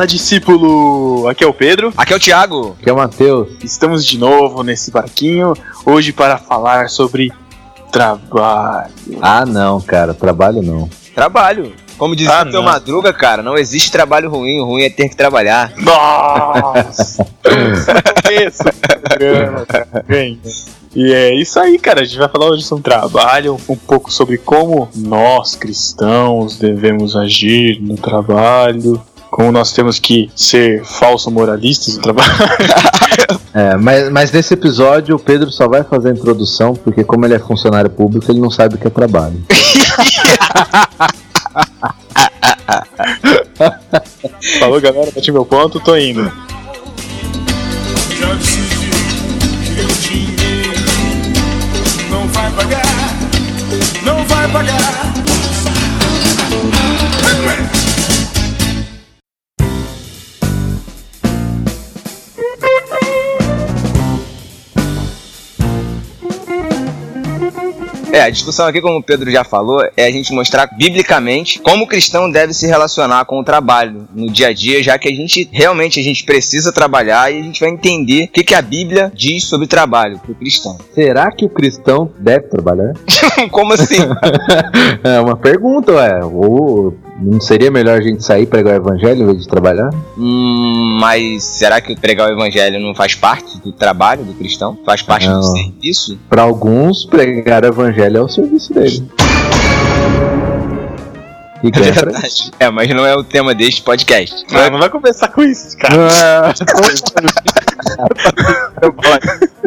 Fala, discípulo! Aqui é o Pedro. Aqui é o Thiago. Aqui é o Matheus. Estamos de novo nesse barquinho, hoje para falar sobre trabalho. Ah, não, cara, trabalho não. Trabalho. Como dizia ah, o seu Madruga, cara, não existe trabalho ruim, o ruim é ter que trabalhar. Nossa! Isso, E é isso aí, cara. A gente vai falar hoje sobre trabalho, um pouco sobre como nós cristãos devemos agir no trabalho, como nós temos que ser falso moralistas no trabalho. é, mas, mas nesse episódio o Pedro só vai fazer a introdução, porque como ele é funcionário público, ele não sabe o que é trabalho. Falou galera, bati meu ponto, tô indo. não vai pagar, não vai pagar. É, a discussão aqui, como o Pedro já falou, é a gente mostrar biblicamente como o cristão deve se relacionar com o trabalho no dia a dia, já que a gente realmente a gente precisa trabalhar e a gente vai entender o que, que a Bíblia diz sobre trabalho para o cristão. Será que o cristão deve trabalhar? como assim? é uma pergunta, ué. Ou não seria melhor a gente sair pregar o evangelho em vez de trabalhar? Hum, mas será que pregar o evangelho não faz parte do trabalho do cristão? Faz parte não. do serviço? Para alguns, pregar o evangelho é o serviço dele. E é verdade. É, mas não é o tema deste podcast. Não, não vai começar com isso, cara.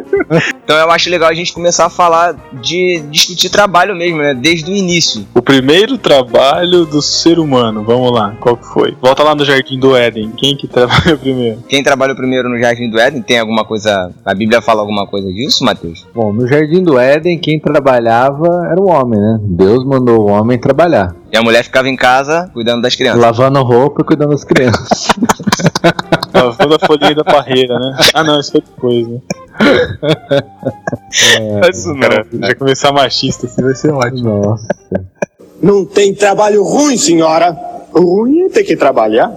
então eu acho legal a gente começar a falar de discutir trabalho mesmo, né? Desde o início. O primeiro trabalho do ser humano, vamos lá, qual que foi? Volta lá no Jardim do Éden, quem que trabalhou primeiro? Quem trabalhou primeiro no Jardim do Éden, tem alguma coisa, a Bíblia fala alguma coisa disso, Matheus? Bom, no Jardim do Éden, quem trabalhava era o homem, né? Deus mandou o homem trabalhar. E a mulher ficava em casa cuidando das crianças. Lavando roupa e cuidando das crianças. Lavando a folhinha da parreira, né? Ah não, isso foi depois, né? É, isso não, cara, já começar machista assim vai ser ótimo. Nossa. Não tem trabalho ruim, senhora. O ruim é ter que trabalhar.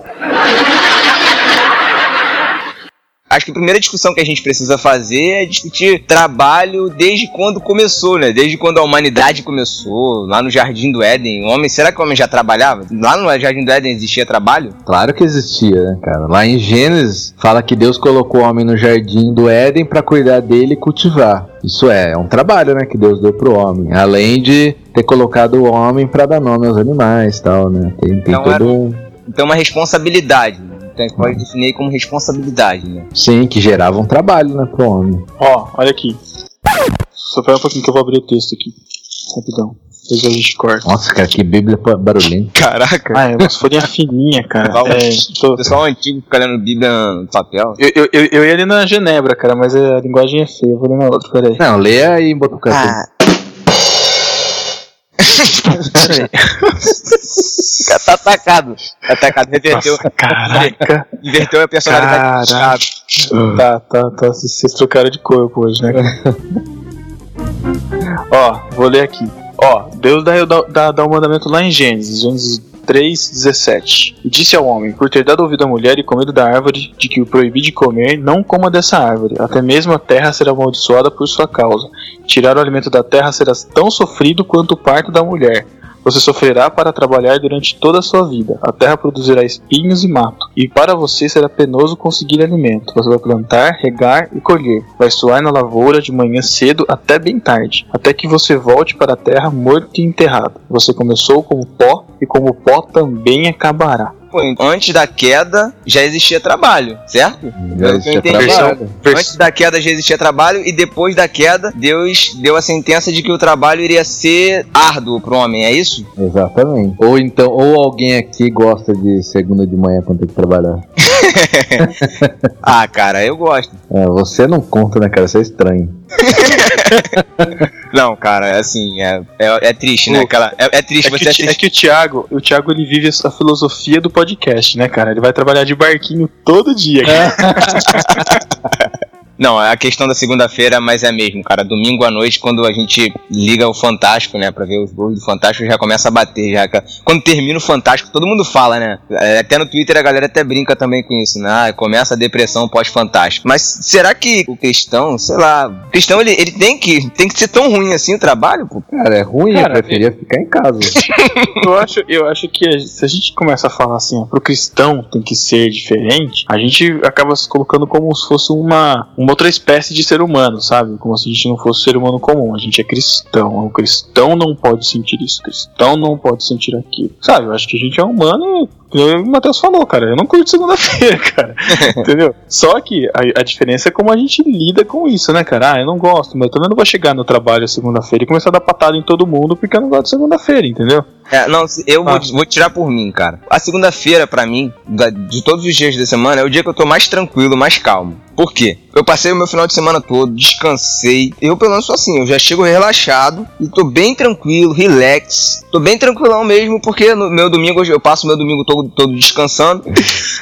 Acho que a primeira discussão que a gente precisa fazer é discutir trabalho desde quando começou, né? Desde quando a humanidade começou, lá no Jardim do Éden. O homem, será que o homem já trabalhava? Lá no Jardim do Éden existia trabalho? Claro que existia, né, cara? Lá em Gênesis fala que Deus colocou o homem no Jardim do Éden para cuidar dele e cultivar. Isso é, é um trabalho, né, que Deus deu pro homem. Além de ter colocado o homem para dar nome aos animais, tal, né? Tem, tem então, todo um... Então uma responsabilidade. Então a gente pode definir como responsabilidade, né? Sim, que gerava um trabalho, né, pro homem. Ó, olha aqui. Só pera um pouquinho que eu vou abrir o texto aqui. Rapidão. Depois a gente corta. Nossa, cara, que bíblia barulhenta. Caraca. Ah, é umas folhinhas fininhas, cara. é, tô... Pessoal antigo fica lendo bíblia no papel. Eu, eu, eu, eu ia ali na Genebra, cara, mas a linguagem é feia. Eu vou ler na outra, peraí. Não, leia aí em Botucatu. Ah. Tá atacado. Tá atacado, reverteu. Nossa, caraca. Inverteu a personalidade caraca. Tá, tá, tá. Vocês trocaram de corpo hoje, né? Ó, vou ler aqui. Ó, Deus dá, dá, dá o mandamento lá em Gênesis, Gênesis 3,17 E disse ao homem: Por ter dado ouvido à mulher e comido da árvore de que o proibi de comer, não coma dessa árvore, até mesmo a terra será amaldiçoada por sua causa. Tirar o alimento da terra será tão sofrido quanto o parto da mulher. Você sofrerá para trabalhar durante toda a sua vida. A terra produzirá espinhos e mato. E para você será penoso conseguir alimento. Você vai plantar, regar e colher. Vai suar na lavoura de manhã cedo até bem tarde, até que você volte para a terra morto e enterrado. Você começou como pó e como pó também acabará. Pô, antes da queda já existia trabalho, certo? Já existia trabalho. Antes da queda já existia trabalho e depois da queda Deus deu a sentença de que o trabalho iria ser árduo pro homem, é isso? Exatamente. Ou então, ou alguém aqui gosta de segunda de manhã quando tem que trabalhar. Ah, cara, eu gosto. É, você não conta, né, cara? Você é estranho. Não, cara, assim, é, é, é triste, né? Aquela, é, é triste É que, você o Ti- é que o Thiago, o Thiago ele vive essa filosofia do podcast, né, cara? Ele vai trabalhar de barquinho todo dia, cara. Não, a questão da segunda-feira, mas é mesmo, cara. Domingo à noite, quando a gente liga o Fantástico, né, pra ver os gols do Fantástico, já começa a bater, já. Quando termina o Fantástico, todo mundo fala, né? É, Até no Twitter a galera até brinca também com isso, né? Ah, começa a depressão pós-Fantástico. Mas será que o cristão, sei lá, o cristão ele, ele tem que tem que ser tão ruim assim o trabalho, pô? Cara, é ruim, Cara, eu preferia ficar em casa. Eu acho, eu acho que se a gente começa a falar assim, ó, pro cristão tem que ser diferente, a gente acaba se colocando como se fosse uma, uma outra espécie de ser humano, sabe? Como se a gente não fosse ser humano comum. A gente é cristão. O cristão não pode sentir isso. O cristão não pode sentir aquilo. Sabe? Eu acho que a gente é humano. e O Matheus falou, cara, eu não curto segunda-feira, cara. Entendeu? Só que a, a diferença é como a gente lida com isso, né, cara? Ah, eu não gosto, mas eu também não vou chegar no trabalho segunda-feira e começar a dar patada em todo mundo porque eu não gosto de segunda-feira, entendeu? É, não, eu Ah. vou, vou tirar por mim, cara. A segunda-feira, pra mim, de todos os dias da semana, é o dia que eu tô mais tranquilo, mais calmo. Por quê? Eu passei o meu final de semana todo, descansei. Eu, pelo menos, sou assim, eu já chego relaxado e tô bem tranquilo, relax. Tô bem tranquilão mesmo, porque no meu domingo, eu passo o meu domingo todo, todo descansando.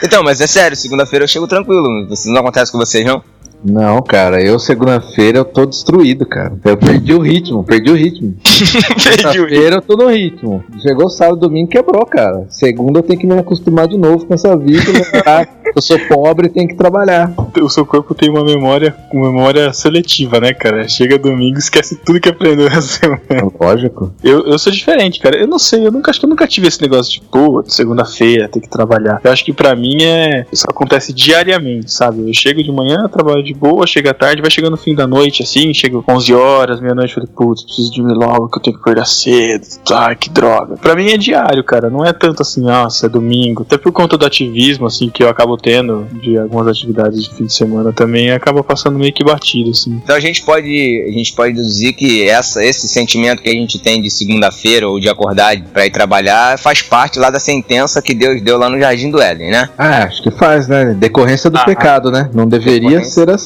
Então, mas é sério, segunda-feira eu chego tranquilo. Isso não acontece com vocês, não? Não, cara, eu segunda-feira eu tô destruído, cara. Eu perdi o ritmo, perdi o ritmo. Sexta-feira eu tô no ritmo. Chegou sábado, domingo, quebrou, cara. Segunda eu tenho que me acostumar de novo com essa vida. eu sou pobre e tenho que trabalhar. O seu corpo tem uma memória, uma memória seletiva, né, cara? Chega domingo, esquece tudo que aprendeu na semana. Lógico. Eu, eu sou diferente, cara. Eu não sei, eu nunca acho que eu nunca tive esse negócio de, pô, segunda-feira, tem que trabalhar. Eu acho que pra mim é. Isso acontece diariamente, sabe? Eu chego de manhã, trabalho de boa, chega à tarde, vai chegando no fim da noite, assim, chego 11 horas, meia-noite, falei, putz, preciso dormir logo, que eu tenho que acordar cedo. Ai, que droga. Pra mim é diário, cara. Não é tanto assim, nossa, é domingo. Até por conta do ativismo, assim, que eu acabo tendo de algumas atividades de fim de semana também, acaba passando meio que batido, assim. Então a gente pode, a gente pode deduzir que essa, esse sentimento que a gente tem de segunda-feira ou de acordar pra ir trabalhar faz parte lá da sentença que Deus deu lá no Jardim do Éden, né? Ah, acho que faz, né? Decorrência do Ah, pecado, né? Não deveria ser assim.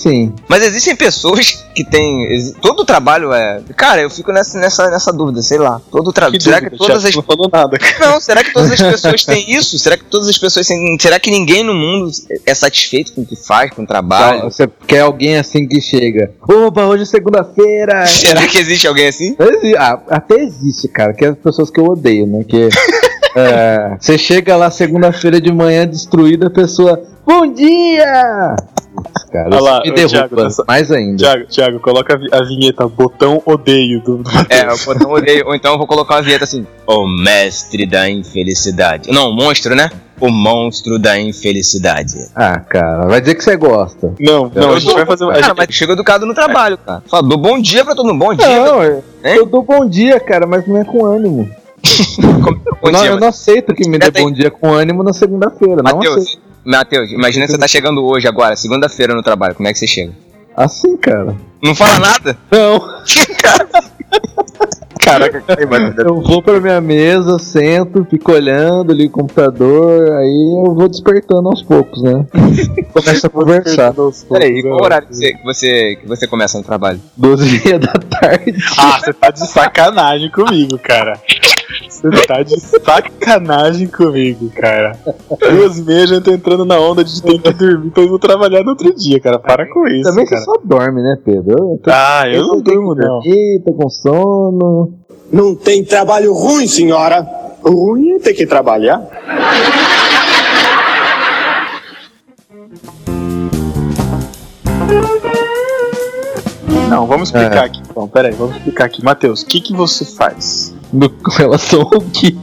Mas existem pessoas que têm. Todo o trabalho é. Cara, eu fico nessa, nessa, nessa dúvida, sei lá. Todo o trabalho. Será dúvida, que todas as. Não falou nada, cara. Não, será que todas as pessoas têm isso? Será que todas as pessoas têm. Será que ninguém no mundo é satisfeito com o que faz, com o trabalho? Você quer alguém assim que chega. Oba, hoje é segunda-feira. Será que existe alguém assim? Exi- ah, até existe, cara, que é as pessoas que eu odeio, né? Que é, você chega lá segunda-feira de manhã destruída, a pessoa. Bom dia! Putz, Cara, Olha isso lá, me derruba Thiago, tá mais ainda. Thiago, Thiago, coloca a, vi- a vinheta botão odeio do, do É, o botão odeio. Ou então eu vou colocar uma vinheta assim: O mestre da infelicidade. Não, o monstro, né? O monstro da infelicidade. Ah, cara, vai dizer que você gosta. Não, não, a gente vai fazer. Cara, gente, mas chega educado no trabalho, cara. Fala, dou bom dia pra todo mundo. Bom dia. Não, eu, Hein? eu dou bom dia, cara, mas não é com ânimo. Bom Eu não, dia, eu não aceito que me dê bom dia com ânimo na segunda-feira. Não aceito. Matheus, imagina que você tá chegando hoje agora, segunda-feira no trabalho. Como é que você chega? Assim, cara. Não fala nada? Não. Caraca, Eu vou pra minha mesa, sento, fico olhando, ligo o computador, aí eu vou despertando aos poucos, né? Começa a conversar. Peraí, qual horário que você, que, você, que você começa no trabalho? 12 dias da tarde. Ah, você tá de sacanagem comigo, cara. Você tá de sacanagem comigo, cara. Duas meses eu tô entrando na onda de ter que dormir pra eu vou trabalhar no outro dia, cara. Para com isso, Também você cara. só dorme, né, Pedro? Eu tô- Ah, eu não tenho durmo, não. dormir, tô com sono. Não tem trabalho ruim, senhora. Ruim é ter que trabalhar. Não, vamos explicar aqui então. Pera aí, vamos explicar aqui. Matheus, o que, que você faz? No, com relação ao que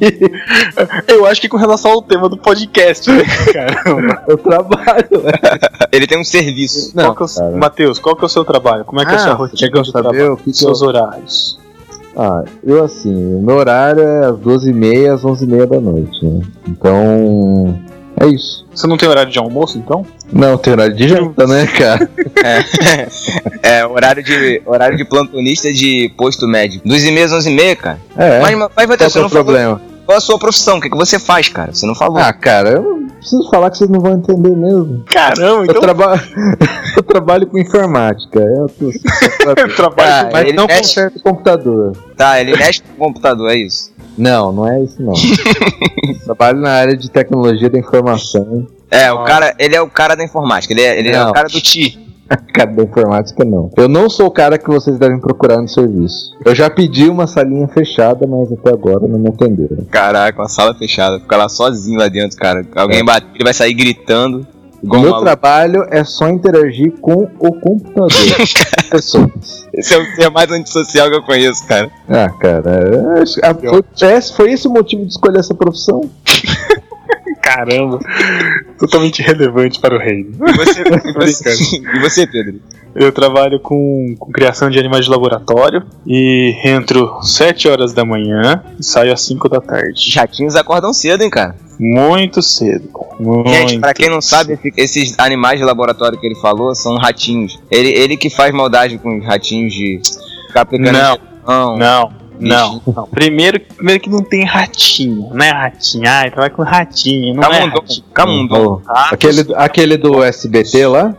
Eu acho que com relação ao tema do podcast, né, caramba. eu trabalho, né? Ele tem um serviço. qual que é o. Matheus, qual que é o seu trabalho? Como é que é a sua Ah, rotina você quer de saber trabalho? o que que Seus horários. Ah, eu assim, meu horário é às 12h30 às 11h30 da noite, né? Então. É isso. Você não tem horário de almoço, então? Não, tem horário de janta, né, cara? É, horário de, horário de plantonista de posto médico. 2 e meia, 11 e meia, cara. É. Mas, mas vai ter, Qual é o seu falou problema? qual é a sua profissão, o que, que você faz, cara? Você não falou. Ah, cara, eu preciso falar que vocês não vão entender mesmo. Caramba, Eu, então traba... eu trabalho com informática. Eu, tô... eu trabalho Ah, Mas ele não mexe- conserto computador. Tá, ele mexe com o computador, é isso. Não, não é isso não. trabalho na área de tecnologia da informação. É, o cara, ele é o cara da informática, ele é, ele é Não. o cara do TI. Cara da informática não. Eu não sou o cara que vocês devem procurar no serviço. Eu já pedi uma salinha fechada, mas até agora não me atenderam. Caraca, uma sala fechada, fica lá sozinho lá dentro, cara. Alguém É. bater, ele vai sair gritando. O Igual meu maluco. trabalho é só interagir com o computador. com pessoas. Esse é o ser mais antissocial que eu conheço, cara. Ah, cara, ah, foi, esse- foi esse o motivo de escolher essa profissão? Caramba, totalmente relevante para o reino. E você, e você, e você Pedro? Eu trabalho com, com criação de animais de laboratório e entro 7 horas da manhã e saio às 5 da Os tarde. ratinhos acordam cedo, hein, cara. Muito cedo. Muito Gente, pra quem não sabe, esse- esses animais de laboratório que ele falou são ratinhos. Ele, ele que faz maldade com os ratinhos de ficar Não. Não, não, não. Primeiro, primeiro que não tem ratinho, não é ratinho. Ai, trabalha com ratinho, não é Camundongo. ratinho. Camundongo. Oh, aquele, aquele do SBT lá?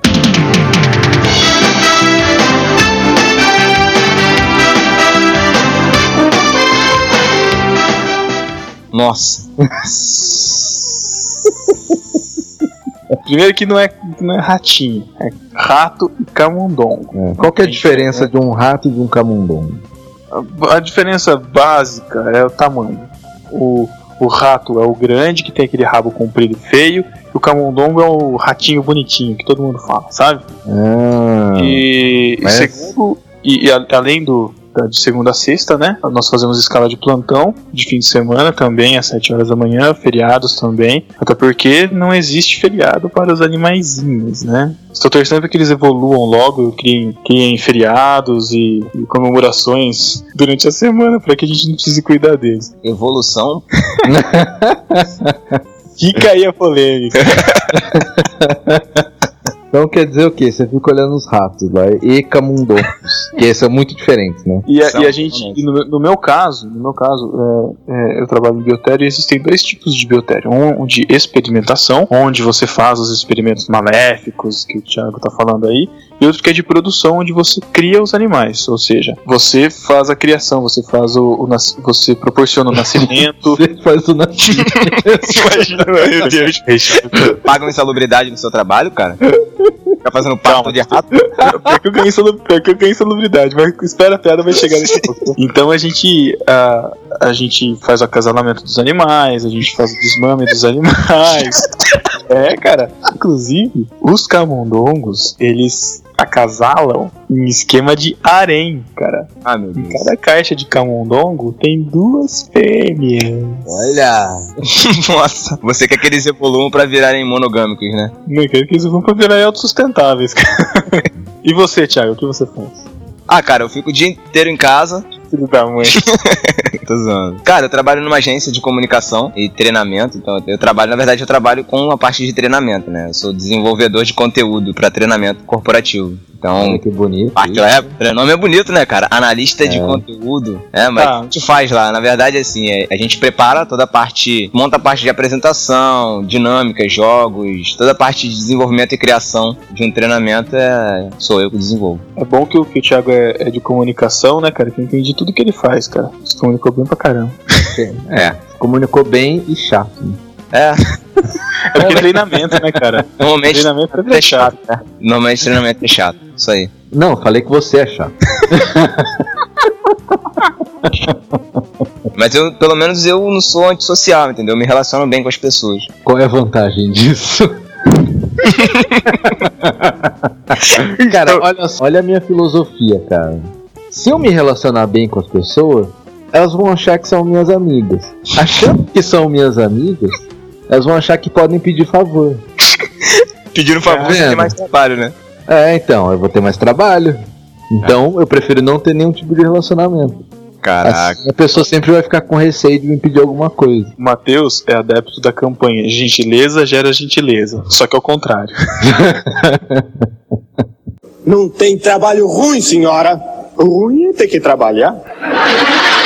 Nossa. Primeiro que não é, não é ratinho, é rato e camundongo. É. Qual que é a diferença de um rato e de um camundongo? A, a diferença básica é o tamanho. O, o rato é o grande, que tem aquele rabo comprido e feio, e o camundongo é o ratinho bonitinho, que todo mundo fala, sabe? Ah, E, e Mas- segundo, e, e a- além do de segunda a sexta, né? Nós fazemos escala de plantão de fim de semana também, às 7 horas da manhã, feriados também. Até porque não existe feriado para os animaizinhos, né? Estou torcendo para que eles evoluam logo, criem, criem feriados e, e comemorações durante a semana para que a gente não precise cuidar deles. Evolução. Fica aí a polêmica. Então quer dizer o quê? Você fica olhando os ratos lá e camundongos, que são muito diferentes, né? E a, e a gente, e no, meu- no meu caso, no meu caso, é, é, eu trabalho em biotério e existem dois tipos de biotério. Um, um de experimentação, onde você faz os experimentos maléficos que o Thiago tá falando aí, e outro que é de produção, onde você cria os animais. Ou seja, você faz a criação, você faz o, o nas- você proporciona o nascimento. Você faz o nascimento. Imagina, meu Deus. Pagam insalubridade no seu trabalho, cara? Fica fazendo Calma. de rato. Pior que eu ganhei salub- pior que eu ganhei salubridade, mas espera a piada vai chegar nesse ponto. Então a gente, a, a gente faz o acasalamento dos animais, a gente faz o desmame dos animais. É, cara. Inclusive, os camundongos, eles acasalam em esquema de harém, cara. Ah, meu Em Deus. cada caixa de camundongo tem duas fêmeas. Olha! Nossa. Você quer que eles evoluam pra virarem monogâmicos, né? Não quero que eles vão pra virar autossustentáveis, cara. E você, Thiago, o que você faz? Ah, cara, eu fico o dia inteiro em casa. Filho da mãe. Tô zoando. Cara, eu trabalho numa agência de comunicação e treinamento. Então, eu trabalho, na verdade, eu trabalho com a parte de treinamento, né? Eu sou desenvolvedor de conteúdo pra treinamento corporativo. Então, Olha que bonito. Lá é, o nome é bonito, né, cara? Analista de É. conteúdo. É, mas Tá. a gente faz lá? Na verdade, assim, é, a gente prepara toda a parte, monta a parte de apresentação, dinâmicas, jogos, toda a parte de desenvolvimento e criação de um treinamento é, sou eu que desenvolvo. É bom que o, que o Thiago é, é de comunicação, né, cara? Que eu entendi tudo que ele faz, cara. Se comunicou bem pra caramba. É. Comunicou bem e chato. né? É, É porque treinamento, né, cara? normalmente Treinamento é é bem chato, né? Normalmente treinamento é chato. Isso aí. Não, falei que você é chato. Mas eu, pelo menos eu não sou antissocial, entendeu? Eu me relaciono bem com as pessoas. Qual é a vantagem disso? cara, olha, só, olha a minha filosofia, cara. Se eu me relacionar bem com as pessoas, elas vão achar que são minhas amigas. Achando que são minhas amigas, elas vão achar que podem pedir favor. Pedindo favor, Tá você tem vendo? mais trabalho, né? É, então, eu vou ter mais trabalho. Então, eu prefiro não ter nenhum tipo de relacionamento. Caraca. Assim, a pessoa sempre vai ficar com receio de me pedir alguma coisa. O Matheus é adepto da campanha gentileza gera gentileza, só que ao contrário. Não tem trabalho ruim, senhora. Ruim é ter que trabalhar.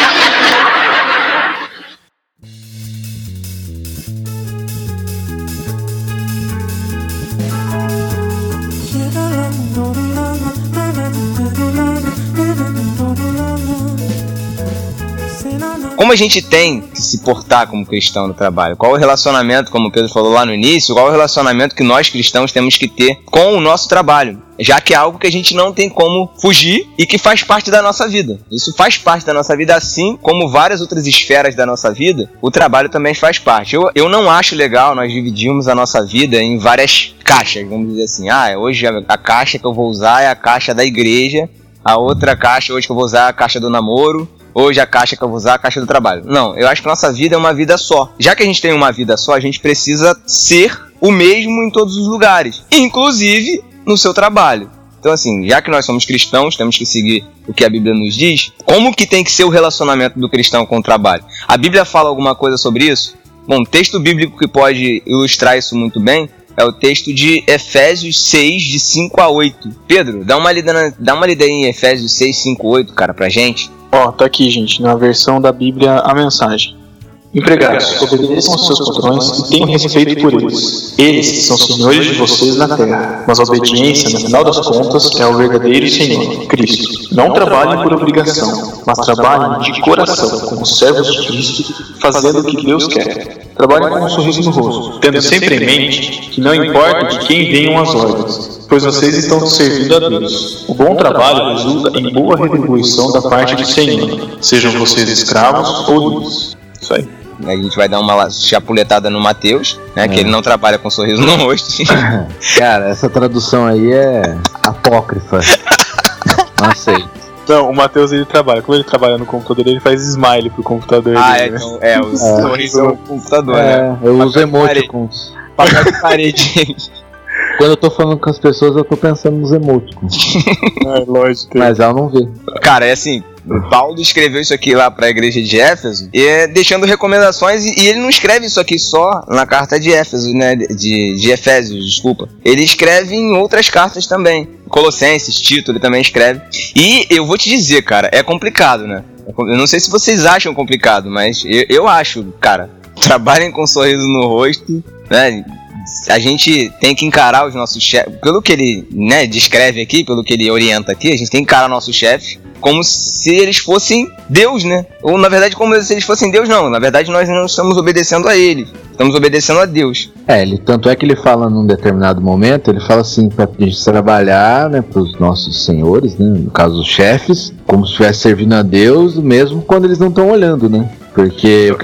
Como a gente tem que se portar como cristão no trabalho? Qual o relacionamento, como o Pedro falou lá no início, qual o relacionamento que nós cristãos temos que ter com o nosso trabalho? Já que é algo que a gente não tem como fugir e que faz parte da nossa vida. Isso faz parte da nossa vida, assim como várias outras esferas da nossa vida, o trabalho também faz parte. Eu, eu não acho legal nós dividirmos a nossa vida em várias caixas, vamos dizer assim. Ah, hoje a, a caixa que eu vou usar é a caixa da igreja, a outra caixa hoje que eu vou usar é a caixa do namoro, Hoje a caixa que eu vou usar é a caixa do trabalho. Não, eu acho que nossa vida é uma vida só. Já que a gente tem uma vida só, a gente precisa ser o mesmo em todos os lugares, inclusive no seu trabalho. Então, assim, já que nós somos cristãos, temos que seguir o que a Bíblia nos diz. Como que tem que ser o relacionamento do cristão com o trabalho? A Bíblia fala alguma coisa sobre isso? Bom, texto bíblico que pode ilustrar isso muito bem é o texto de Efésios 6, de 5 a 8. Pedro, dá uma lida, na, dá uma lida em Efésios 6, 5, 8, cara, pra gente. Ó, tá aqui, gente, na versão da Bíblia a mensagem. Empregados, obedeçam aos seus patrões e tenham respeito por eles. Eles são senhores de vocês na terra, mas a obediência, no final das contas, é o verdadeiro Senhor, Cristo. Não trabalhem por obrigação, mas trabalhem de coração, como servos de Cristo, fazendo o que Deus quer. Trabalhem com um sorriso no rosto, tendo sempre em mente que não importa de quem venham as ordens, pois vocês estão servindo a Deus. O bom trabalho resulta em boa retribuição da parte do Senhor, sejam vocês escravos ou livres. Isso aí. A gente vai dar uma chapuletada no Mateus, né? Que É. ele não trabalha com sorriso no rosto. Cara, essa tradução aí é apócrifa. Não sei. Então, o Matheus ele trabalha. Como ele trabalha no computador, ele faz smile pro computador ah, é, dele. né? então, é, o sorriso é o computador, né? É, eu uso emoticons. Papel de parede. Quando eu tô falando com as pessoas, eu tô pensando nos emoticons. É, lógico. Mas ela não vê. Cara, é assim, Paulo escreveu isso aqui lá pra igreja de Éfeso, e é deixando recomendações, e, ele não escreve isso aqui só na carta de Éfeso, né? De, de Efésios, desculpa. Ele escreve em outras cartas também. Colossenses, Tito, ele também escreve. E eu vou te dizer, cara, é complicado, né? Eu não sei se vocês acham complicado, mas eu, eu acho, cara. Trabalhem com um sorriso no rosto, né? A gente tem que encarar os nossos chefes, pelo que ele né, descreve aqui, pelo que ele orienta aqui, a gente tem que encarar nossos chefes como se eles fossem Deus, né? Ou na verdade, como se eles fossem Deus, não. Na verdade, nós não estamos obedecendo a eles, estamos obedecendo a Deus. É, ele, tanto é que ele fala num determinado momento, ele fala assim, pra gente trabalhar, né, pros nossos senhores, né, no caso os chefes, como se estivesse servindo a Deus, mesmo quando eles não estão olhando, né? Porque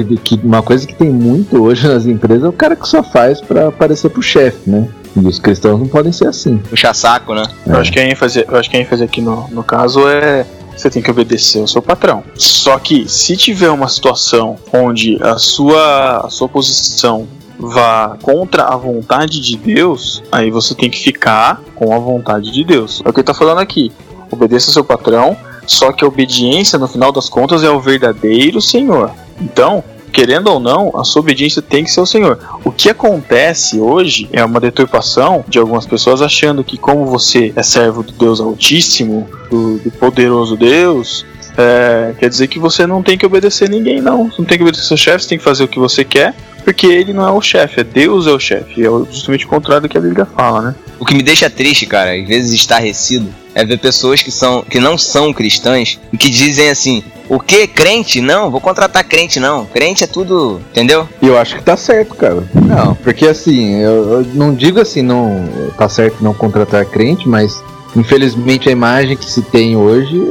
uma coisa que tem muito hoje nas empresas é o cara que só faz pra aparecer pro chefe, né? E os cristãos não podem ser assim. Puxar saco, né? Eu acho que a ênfase, eu acho que a ênfase aqui no, no caso é você tem que obedecer ao seu patrão. Só que se tiver uma situação onde a sua, a sua posição vá contra a vontade de Deus, aí você tem que ficar com a vontade de Deus. É o que ele tá falando aqui. Obedeça ao seu patrão, só que a obediência, no final das contas, é o verdadeiro Senhor. Então, querendo ou não, a sua obediência tem que ser o Senhor. O que acontece hoje é uma deturpação de algumas pessoas achando que, como você é servo do Deus Altíssimo, do, do poderoso Deus, é, quer dizer que você não tem que obedecer ninguém, não. Você não tem que obedecer seu chefe, você tem que fazer o que você quer, porque ele não é o chefe, é Deus é o chefe. É justamente o contrário do que a Bíblia fala, né? O que me deixa triste, cara, às vezes estarrecido, é ver pessoas que, são, que não são cristãs e que dizem assim: o que? Crente? Não, vou contratar crente, não. Crente é tudo. Entendeu? E eu acho que tá certo, cara. Não, porque assim, eu, eu não digo assim, não tá certo não contratar crente, mas infelizmente a imagem que se tem hoje,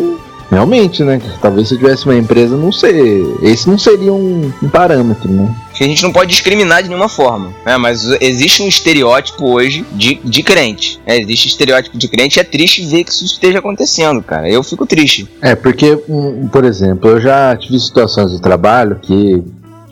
realmente, né? Talvez se tivesse uma empresa, não sei, esse não seria um, um parâmetro, né? Que a gente não pode discriminar de nenhuma forma, né? Mas existe um estereótipo hoje de, de crente. né? Existe estereótipo de crente e é triste ver que isso esteja acontecendo, cara. Eu fico triste. É, porque, por exemplo, eu já tive situações de trabalho que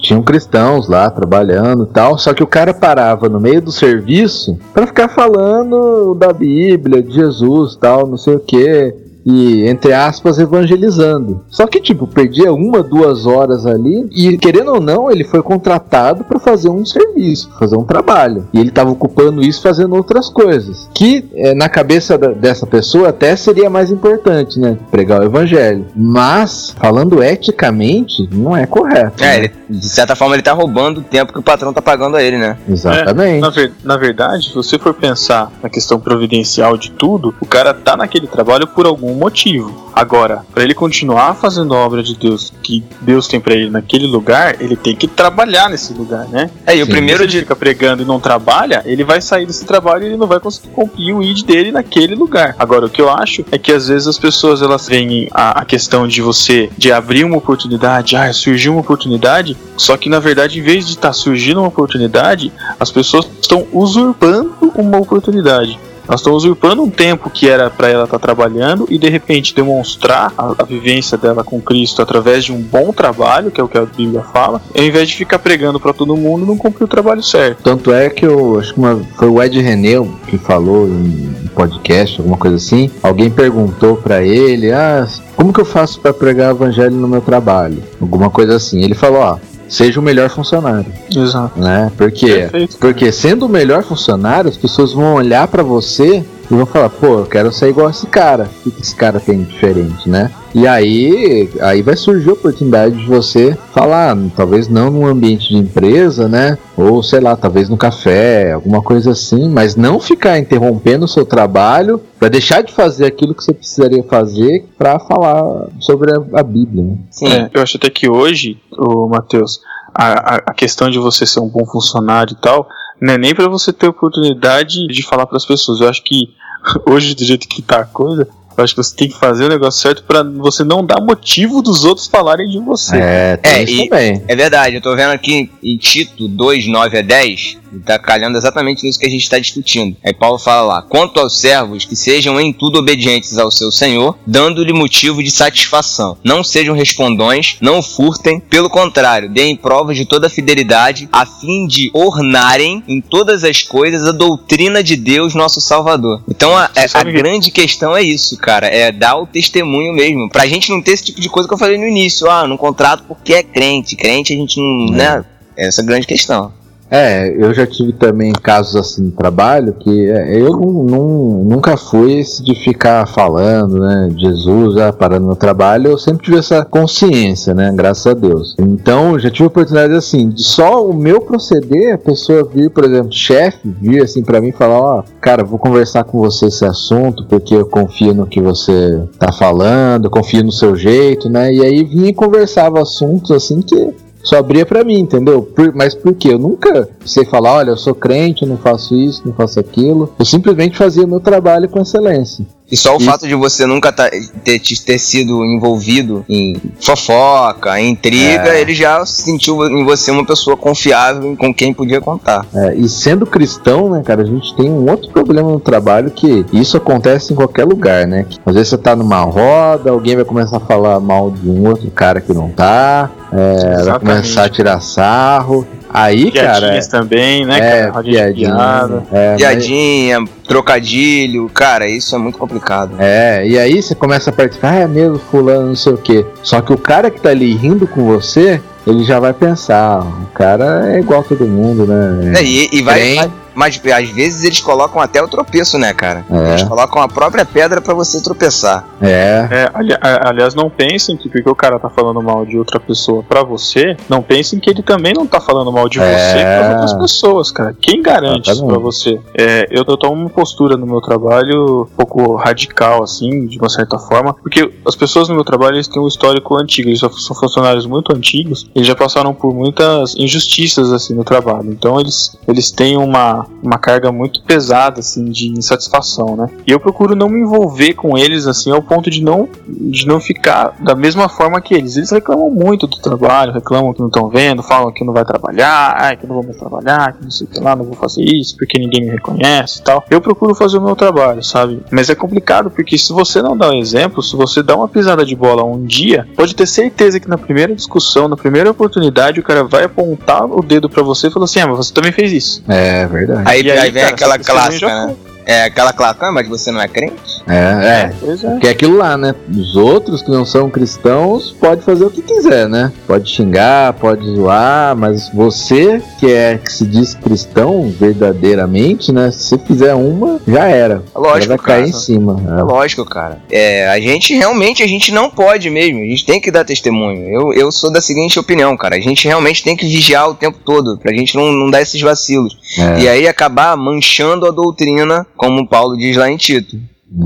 tinham cristãos lá trabalhando e tal, só que o cara parava no meio do serviço pra ficar falando da Bíblia, de Jesus tal, não sei o que. E, entre aspas, evangelizando. Só que, tipo, perdia uma, duas horas ali e, querendo ou não, ele foi contratado para fazer um serviço, fazer um trabalho. E ele estava ocupando isso fazendo outras coisas. Que, é, na cabeça da, dessa pessoa, até seria mais importante, né? Pregar o evangelho. Mas, falando eticamente, não é correto. É, né? ele, de certa forma, ele tá roubando o tempo que o patrão tá pagando a ele, né? Exatamente. É, na, ver, na verdade, se você for pensar na questão providencial de tudo, o cara tá naquele trabalho por algum motivo. Agora, para ele continuar fazendo a obra de Deus que Deus tem para ele naquele lugar, ele tem que trabalhar nesse lugar, né? É, e o primeiro ele fica pregando e não trabalha, ele vai sair desse trabalho e ele não vai conseguir cumprir o id dele naquele lugar. Agora, o que eu acho é que às vezes as pessoas elas veem a, a questão de você de abrir uma oportunidade, ah, surgiu uma oportunidade, só que na verdade, em vez de estar tá surgindo uma oportunidade, as pessoas estão usurpando uma oportunidade. Elas estão usurpando um tempo que era para ela estar tá trabalhando e de repente demonstrar a, a, vivência dela com Cristo através de um bom trabalho, que é o que a Bíblia fala, ao invés de ficar pregando para todo mundo, não cumprir o trabalho certo. Tanto é que eu acho que uma, foi o Ed René que falou em podcast, alguma coisa assim. Alguém perguntou para ele: "Ah, como que eu faço para pregar o evangelho no meu trabalho?" Alguma coisa assim. Ele falou: "Ó, seja o melhor funcionário. Exato. Né? Porque, Perfeito, porque sendo o melhor funcionário, as pessoas vão olhar para você e vão falar, pô, eu quero ser igual a esse cara. O que esse cara tem de diferente, né? E aí, aí vai surgir a oportunidade de você falar, talvez não num ambiente de empresa, né? Ou sei lá, talvez no café, alguma coisa assim, mas não ficar interrompendo o seu trabalho para deixar de fazer aquilo que você precisaria fazer para falar sobre a, a Bíblia. Né? Sim, é, eu acho até que hoje, o Matheus, a, a questão de você ser um bom funcionário e tal, não é nem para você ter oportunidade de falar para as pessoas. Eu acho que hoje, do jeito que tá a coisa, eu acho que você tem que fazer o negócio certo para você não dar motivo dos outros falarem de você. É, tem é, isso também. É verdade, eu tô vendo aqui em Tito 2, 9 a 10, tá calhando exatamente nisso que a gente está discutindo. Aí Paulo fala lá: quanto aos servos, que sejam em tudo obedientes ao seu senhor, dando-lhe motivo de satisfação. Não sejam respondões, não furtem, pelo contrário, deem provas de toda fidelidade, a fim de ornarem em todas as coisas a doutrina de Deus, nosso Salvador. Então a, a, a grande questão é isso cara, é dar o testemunho mesmo. Pra gente não ter esse tipo de coisa que eu falei no início, ah, não contrato porque é crente. Crente a gente não, é. né? Essa é a grande questão. É, eu já tive também casos assim de trabalho que é, eu não, não, nunca fui esse de ficar falando, né, Jesus ah, parando no trabalho, eu sempre tive essa consciência, né, graças a Deus. Então, já tive oportunidade assim, de só o meu proceder, a pessoa vir, por exemplo, chefe, vir assim para mim falar, ó, oh, cara, vou conversar com você esse assunto porque eu confio no que você tá falando, confio no seu jeito, né, e aí vinha e conversava assuntos assim que só abria para mim, entendeu? Por, mas por quê? Eu nunca sei falar, olha, eu sou crente, eu não faço isso, não faço aquilo. Eu simplesmente fazia meu trabalho com excelência. E só o e... fato de você nunca tá, ter, ter sido envolvido em fofoca, em intriga, é. ele já sentiu em você uma pessoa confiável com quem podia contar. É, e sendo cristão, né, cara, a gente tem um outro problema no trabalho que isso acontece em qualquer lugar, né? Às vezes você tá numa roda, alguém vai começar a falar mal de um outro cara que não tá, é, vai começar a tirar sarro. Aí, Piadinhas cara. também, né, é, cara? Piadinha, piada. É, Piadinha, mas... trocadilho, cara, isso é muito complicado. É, e aí você começa a participar, ah, é mesmo, fulano, não sei o quê. Só que o cara que tá ali rindo com você, ele já vai pensar, o cara é igual a todo mundo, né? É, e, e vai, vai mas às vezes eles colocam até o tropeço, né, cara? É. Eles colocam a própria pedra para você tropeçar. É. é ali, aliás, não pensem que porque o cara tá falando mal de outra pessoa para você, não pensem que ele também não tá falando mal de é. você para outras pessoas, cara. Quem garante isso pra você? É, eu, eu tomo uma postura no meu trabalho um pouco radical, assim, de uma certa forma, porque as pessoas no meu trabalho eles têm um histórico antigo, eles são funcionários muito antigos, eles já passaram por muitas injustiças, assim, no trabalho. Então eles, eles têm uma uma, carga muito pesada, assim, de insatisfação, né? E eu procuro não me envolver com eles, assim, ao ponto de não, de não ficar da mesma forma que eles. Eles reclamam muito do trabalho, reclamam que não estão vendo, falam que não vai trabalhar, ai, que não vou mais trabalhar, que não sei o que lá, não vou fazer isso, porque ninguém me reconhece e tal. Eu procuro fazer o meu trabalho, sabe? Mas é complicado, porque se você não dá um exemplo, se você dá uma pisada de bola um dia, pode ter certeza que na primeira discussão, na primeira oportunidade, o cara vai apontar o dedo para você e falar assim: ah, mas você também fez isso. É verdade. Aí, aí, aí vem cara, aquela clássica, né? É aquela claca, ah, mas você não é crente? É, é. Pois é. Porque é aquilo lá, né? Os outros que não são cristãos pode fazer o que quiser, né? Pode xingar, pode zoar, mas você que é que se diz cristão verdadeiramente, né? Se fizer uma, já era. Lógico, Ela vai cair cara. em cima. É lógico, cara. É, a gente realmente a gente não pode mesmo. A gente tem que dar testemunho. Eu, eu sou da seguinte opinião, cara. A gente realmente tem que vigiar o tempo todo pra gente não, não dar esses vacilos. É, E aí acabar manchando a doutrina, como Paulo diz lá em Tito.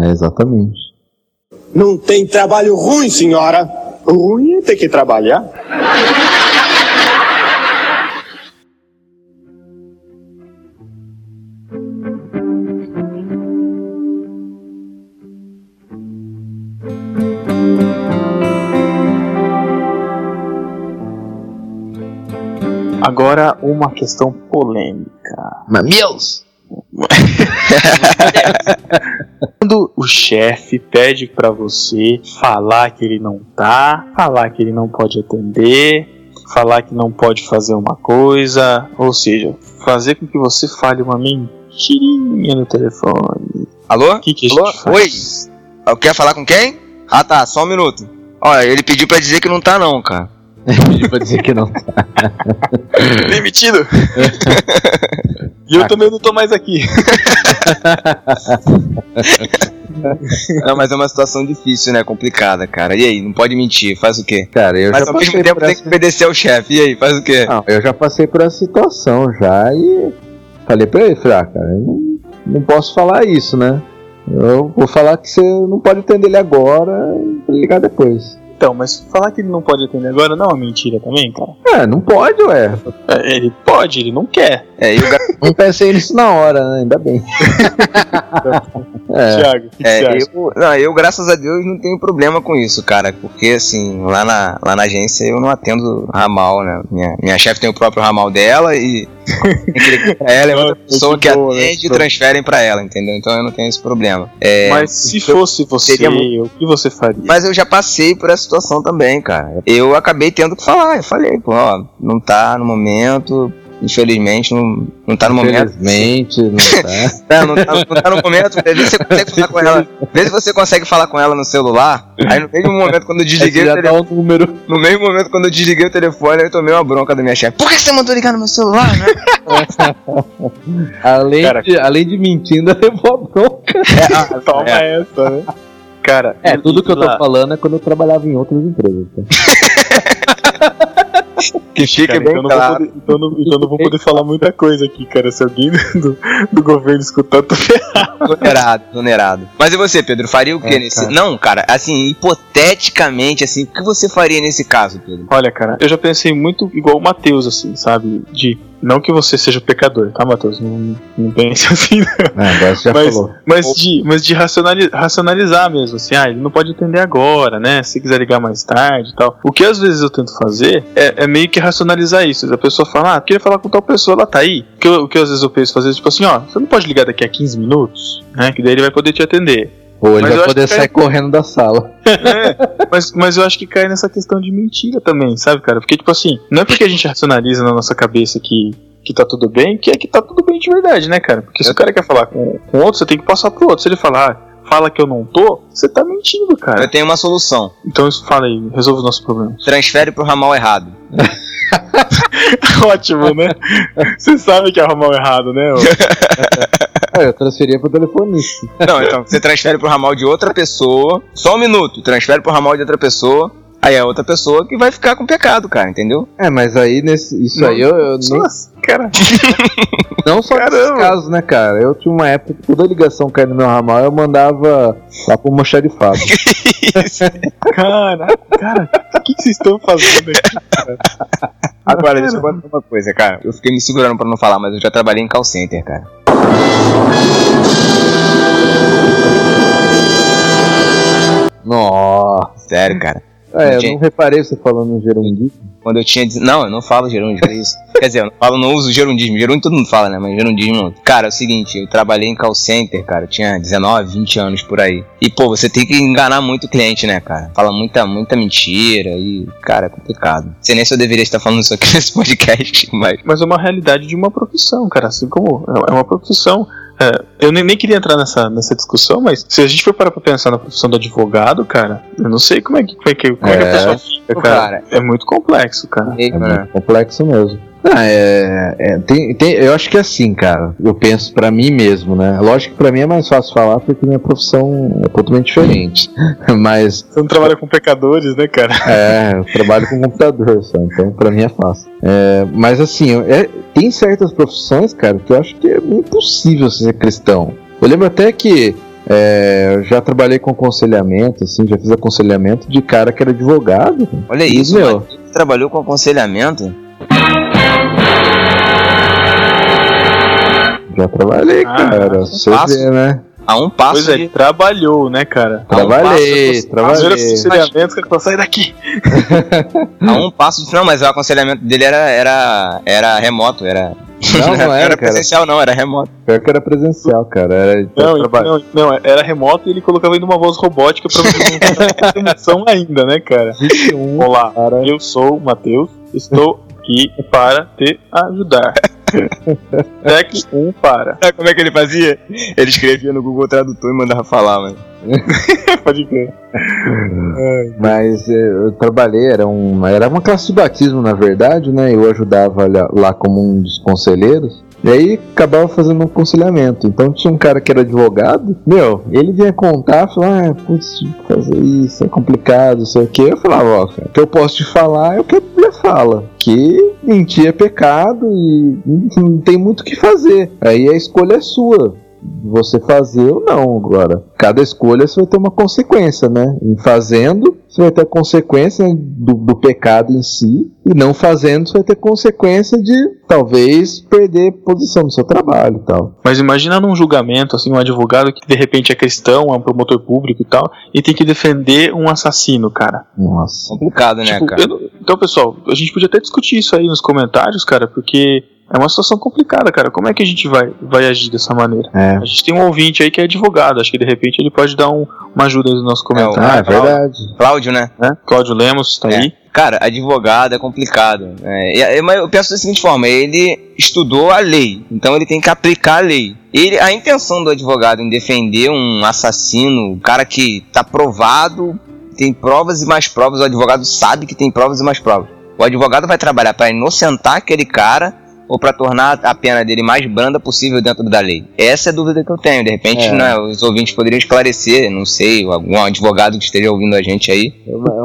é, exatamente. Não tem trabalho ruim, senhora. Ruim é ter que trabalhar. Agora uma questão polêmica. Mamilos! Quando o chefe pede pra você falar que ele não tá, falar que ele não pode atender, falar que não pode fazer uma coisa, ou seja, fazer com que você fale uma mentirinha no telefone. Alô? O que, que Alô? Oi? Quer falar com quem? Ah tá, só um minuto. Olha, ele pediu pra dizer que não tá não, cara. Pedi pra dizer que não tá. Demitido! e eu também não tô mais aqui. Não, mas é uma situação difícil, né? Complicada, cara. E aí, não pode mentir, faz o quê? Cara, eu Mas já ao mesmo tempo tem essa... que obedecer ao chefe. E aí, faz o quê? Não, eu já passei por essa situação já e falei pra ele, falei, ah, cara, eu não, não posso falar isso, né? Eu vou falar que você não pode atender ele agora e ligar depois. Então, mas falar que ele não pode atender agora não é uma mentira também, cara? É, não pode, ué. É, Ele pode, ele não quer. É, e ga- Não pensei nisso na hora, né? Ainda bem. é, Thiago, o que, que é, você acha? eu, não, eu, graças a Deus, não tenho problema com isso, cara. Porque, assim, lá na, lá na agência eu não atendo ramal, né? Minha, minha chefe tem o próprio ramal dela e pra ela, é outra Ah, pessoa que né? atende e transferem pra ela, entendeu? Então eu não tenho esse problema. É, Mas se eu- fosse você, seria o que você faria? Mas eu já passei por essa situação também, cara. Eu acabei tendo que falar. Eu falei, pô, ó, não tá no momento. Infelizmente, não, não tá no momento. infelizmente, não tá. Não, não tá, não tá no momento. Vê se você consegue falar com ela. Vê se você consegue falar com ela no celular. Aí no mesmo momento, quando eu desliguei o telefone. um número. No mesmo momento, quando eu desliguei o telefone, eu tomei uma bronca da minha chefe. Por que você mandou ligar no meu celular, né? Além, Cara- de, além de mentir, ainda levou a bronca. Toma essa, né? Cara, É, eu tudo que eu tô lá- falando é quando eu trabalhava em outras empresas. tá? Que fica Cara, bem então, eu não vou claro. poder, então, eu não, então não vou poder falar muita coisa aqui, cara. Se alguém do, do governo escutar, tô ferrado. Exonerado, exonerado. Mas e você, Pedro? Faria o que É, nesse. cara. Não, cara, assim, hipoteticamente, assim, o que você faria nesse caso, Pedro? Olha, cara, eu já pensei muito igual o Matheus, assim, sabe? De. Não que você seja pecador, tá, Matheus? Não, não pense assim, não. Ah, agora você já Mas- falou. Mas de, mas de racionali- racionalizar mesmo, assim, ah, ele não pode atender agora, né? Se quiser ligar mais tarde e tal. O que às vezes eu tento fazer é, é meio que racionalizar isso. A pessoa fala, ah, queria falar com tal pessoa, ela tá aí. O que, eu- o que às vezes eu penso fazer, tipo assim, ó, você não pode ligar daqui a 15 minutos, né? Que daí ele vai poder te atender. Ou ele Mas vai poder sair correndo da sala. Mas, mas eu acho que cai nessa questão de mentira também, sabe, cara? Porque, tipo assim, não é porque a gente racionaliza na nossa cabeça que, que tá tudo bem, que é que tá tudo bem de verdade, né, cara? Porque se o cara quer falar com, com outro, você tem que passar pro outro. Se ele falar, ah, fala que eu não tô, você tá mentindo, Eu cara. tenho uma solução. Então isso fala aí, resolve o nosso problema. Transfere pro ramal errado. Ótimo, né? Você sabe que é o errado, né? Ah, eu transferia pro telefonista. Não, então, você transfere pro ramal de outra pessoa. Só um minuto. Transfere pro ramal de outra pessoa. Aí é outra pessoa que vai ficar com pecado, cara, entendeu? É, mas aí nesse. Isso aí eu, eu nem, Nossa, cara. não só nesses Caramba. casos, né, cara? Eu tinha uma época que toda ligação caía no meu ramal, eu mandava lá pro moxarifado. Cara, cara, o que, que vocês estão fazendo aqui? Agora, deixa eu contar uma coisa, cara. Eu fiquei me segurando pra não falar, mas eu já trabalhei em call center, cara. Nossa. Sério, cara. É, eu Gente. não reparei você falando gerundismo. Quando eu tinha. Não, eu não falo gerundismo, é isso. Quer dizer, eu não falo, não uso gerundismo. Gerundismo todo mundo fala, né? Mas gerundismo. Cara, é o seguinte, eu trabalhei em call center, cara. Eu tinha 19, 20 anos por aí. E, pô, você tem que enganar muito o cliente, né, cara? Fala muita, muita mentira e, cara, é complicado. Não sei nem se eu deveria estar falando isso aqui nesse podcast, mas. Mas é uma realidade de uma profissão, cara. Assim como é uma profissão. É, eu nem, nem queria entrar nessa, nessa discussão, mas se a gente for parar pra pensar na profissão do advogado, cara, eu não sei como é que, como é que, como é. que a É. pessoa fica, cara. Cara. É muito complexo, cara. E, É muito complexo mesmo. Ah, é, é, tem, tem- eu acho que é assim, cara. Eu penso pra mim mesmo, né? Lógico que pra mim é mais fácil falar porque minha profissão é totalmente diferente. Mas Você não trabalha com pecadores, né, cara? é, eu trabalho com computador só, então pra mim é fácil. É, mas assim, é- tem certas profissões, cara, que eu acho que é impossível ser cristão. Eu lembro até que é, eu já trabalhei com aconselhamento, assim, já fiz aconselhamento de cara que era advogado. Olha isso, meu? trabalhou com aconselhamento? Já trabalhei, Ah, cara. um Você passo. vê, né? A um passo Pois é, de... trabalhou, né, cara? Trabalhei, Os trabalhei. aconselhamentos que ele falou, sai daqui. A um passo de... Não, mas o aconselhamento dele era, era, era remoto, era... Não, não era, cara. presencial não, era remoto. Pior que era presencial, cara. Era de Não, trabalho. não, não, era remoto e ele colocava ainda uma voz robótica pra você não ter emoção ainda, né, cara? 21, Olá, cara. eu sou o Matheus, estou aqui para te ajudar. Tec 1 para. Sabe como é que ele fazia? Ele escrevia no Google Tradutor e mandava falar, mano. Pode crer. Mas eh, eu trabalhei, era, um, era uma classe de batismo, na verdade, né? Eu ajudava lá, lá como um dos conselheiros. E aí acabava fazendo um aconselhamento. Então tinha um cara que era advogado, meu, ele vinha contar, falar, ah, putz, fazer isso, é complicado, sei o que. Eu falava, ó, cara, o que eu posso te falar é o que a Bíblia fala. Que mentir é pecado e não tem muito o que fazer. Aí a escolha é sua. Você fazer ou não agora. Cada escolha você vai ter uma consequência, né? Em fazendo, você vai ter a consequência do, do pecado em si. E não fazendo, você vai ter consequência de talvez perder posição no seu trabalho e tal. Mas imagina num julgamento, assim, um advogado que de repente é cristão, é um promotor público e tal, e tem que defender um assassino, cara. Nossa. Complicado, né, Tipo, cara? eu então, pessoal, a gente podia até discutir isso aí nos comentários, cara, porque é uma situação complicada, cara. Como é que a gente vai, vai agir dessa maneira? É. A gente tem um ouvinte aí que é advogado, acho que de repente ele pode dar um- uma ajuda aí no nosso comentário. Ah, é verdade. Cláudio, né? né? Cláudio Lemos tá É. aí. Cara, advogado é complicado. É, mas eu penso da seguinte forma: ele estudou a lei, então ele tem que aplicar a lei. Ele, a intenção do advogado em defender um assassino, um cara que tá provado, tem provas e mais provas, o advogado sabe que tem provas e mais provas. O advogado vai trabalhar para inocentar aquele cara ou para tornar a pena dele mais branda possível dentro da lei. Essa é a dúvida que eu tenho. De repente, É. né, os ouvintes poderiam esclarecer, não sei, algum advogado que esteja ouvindo a gente aí.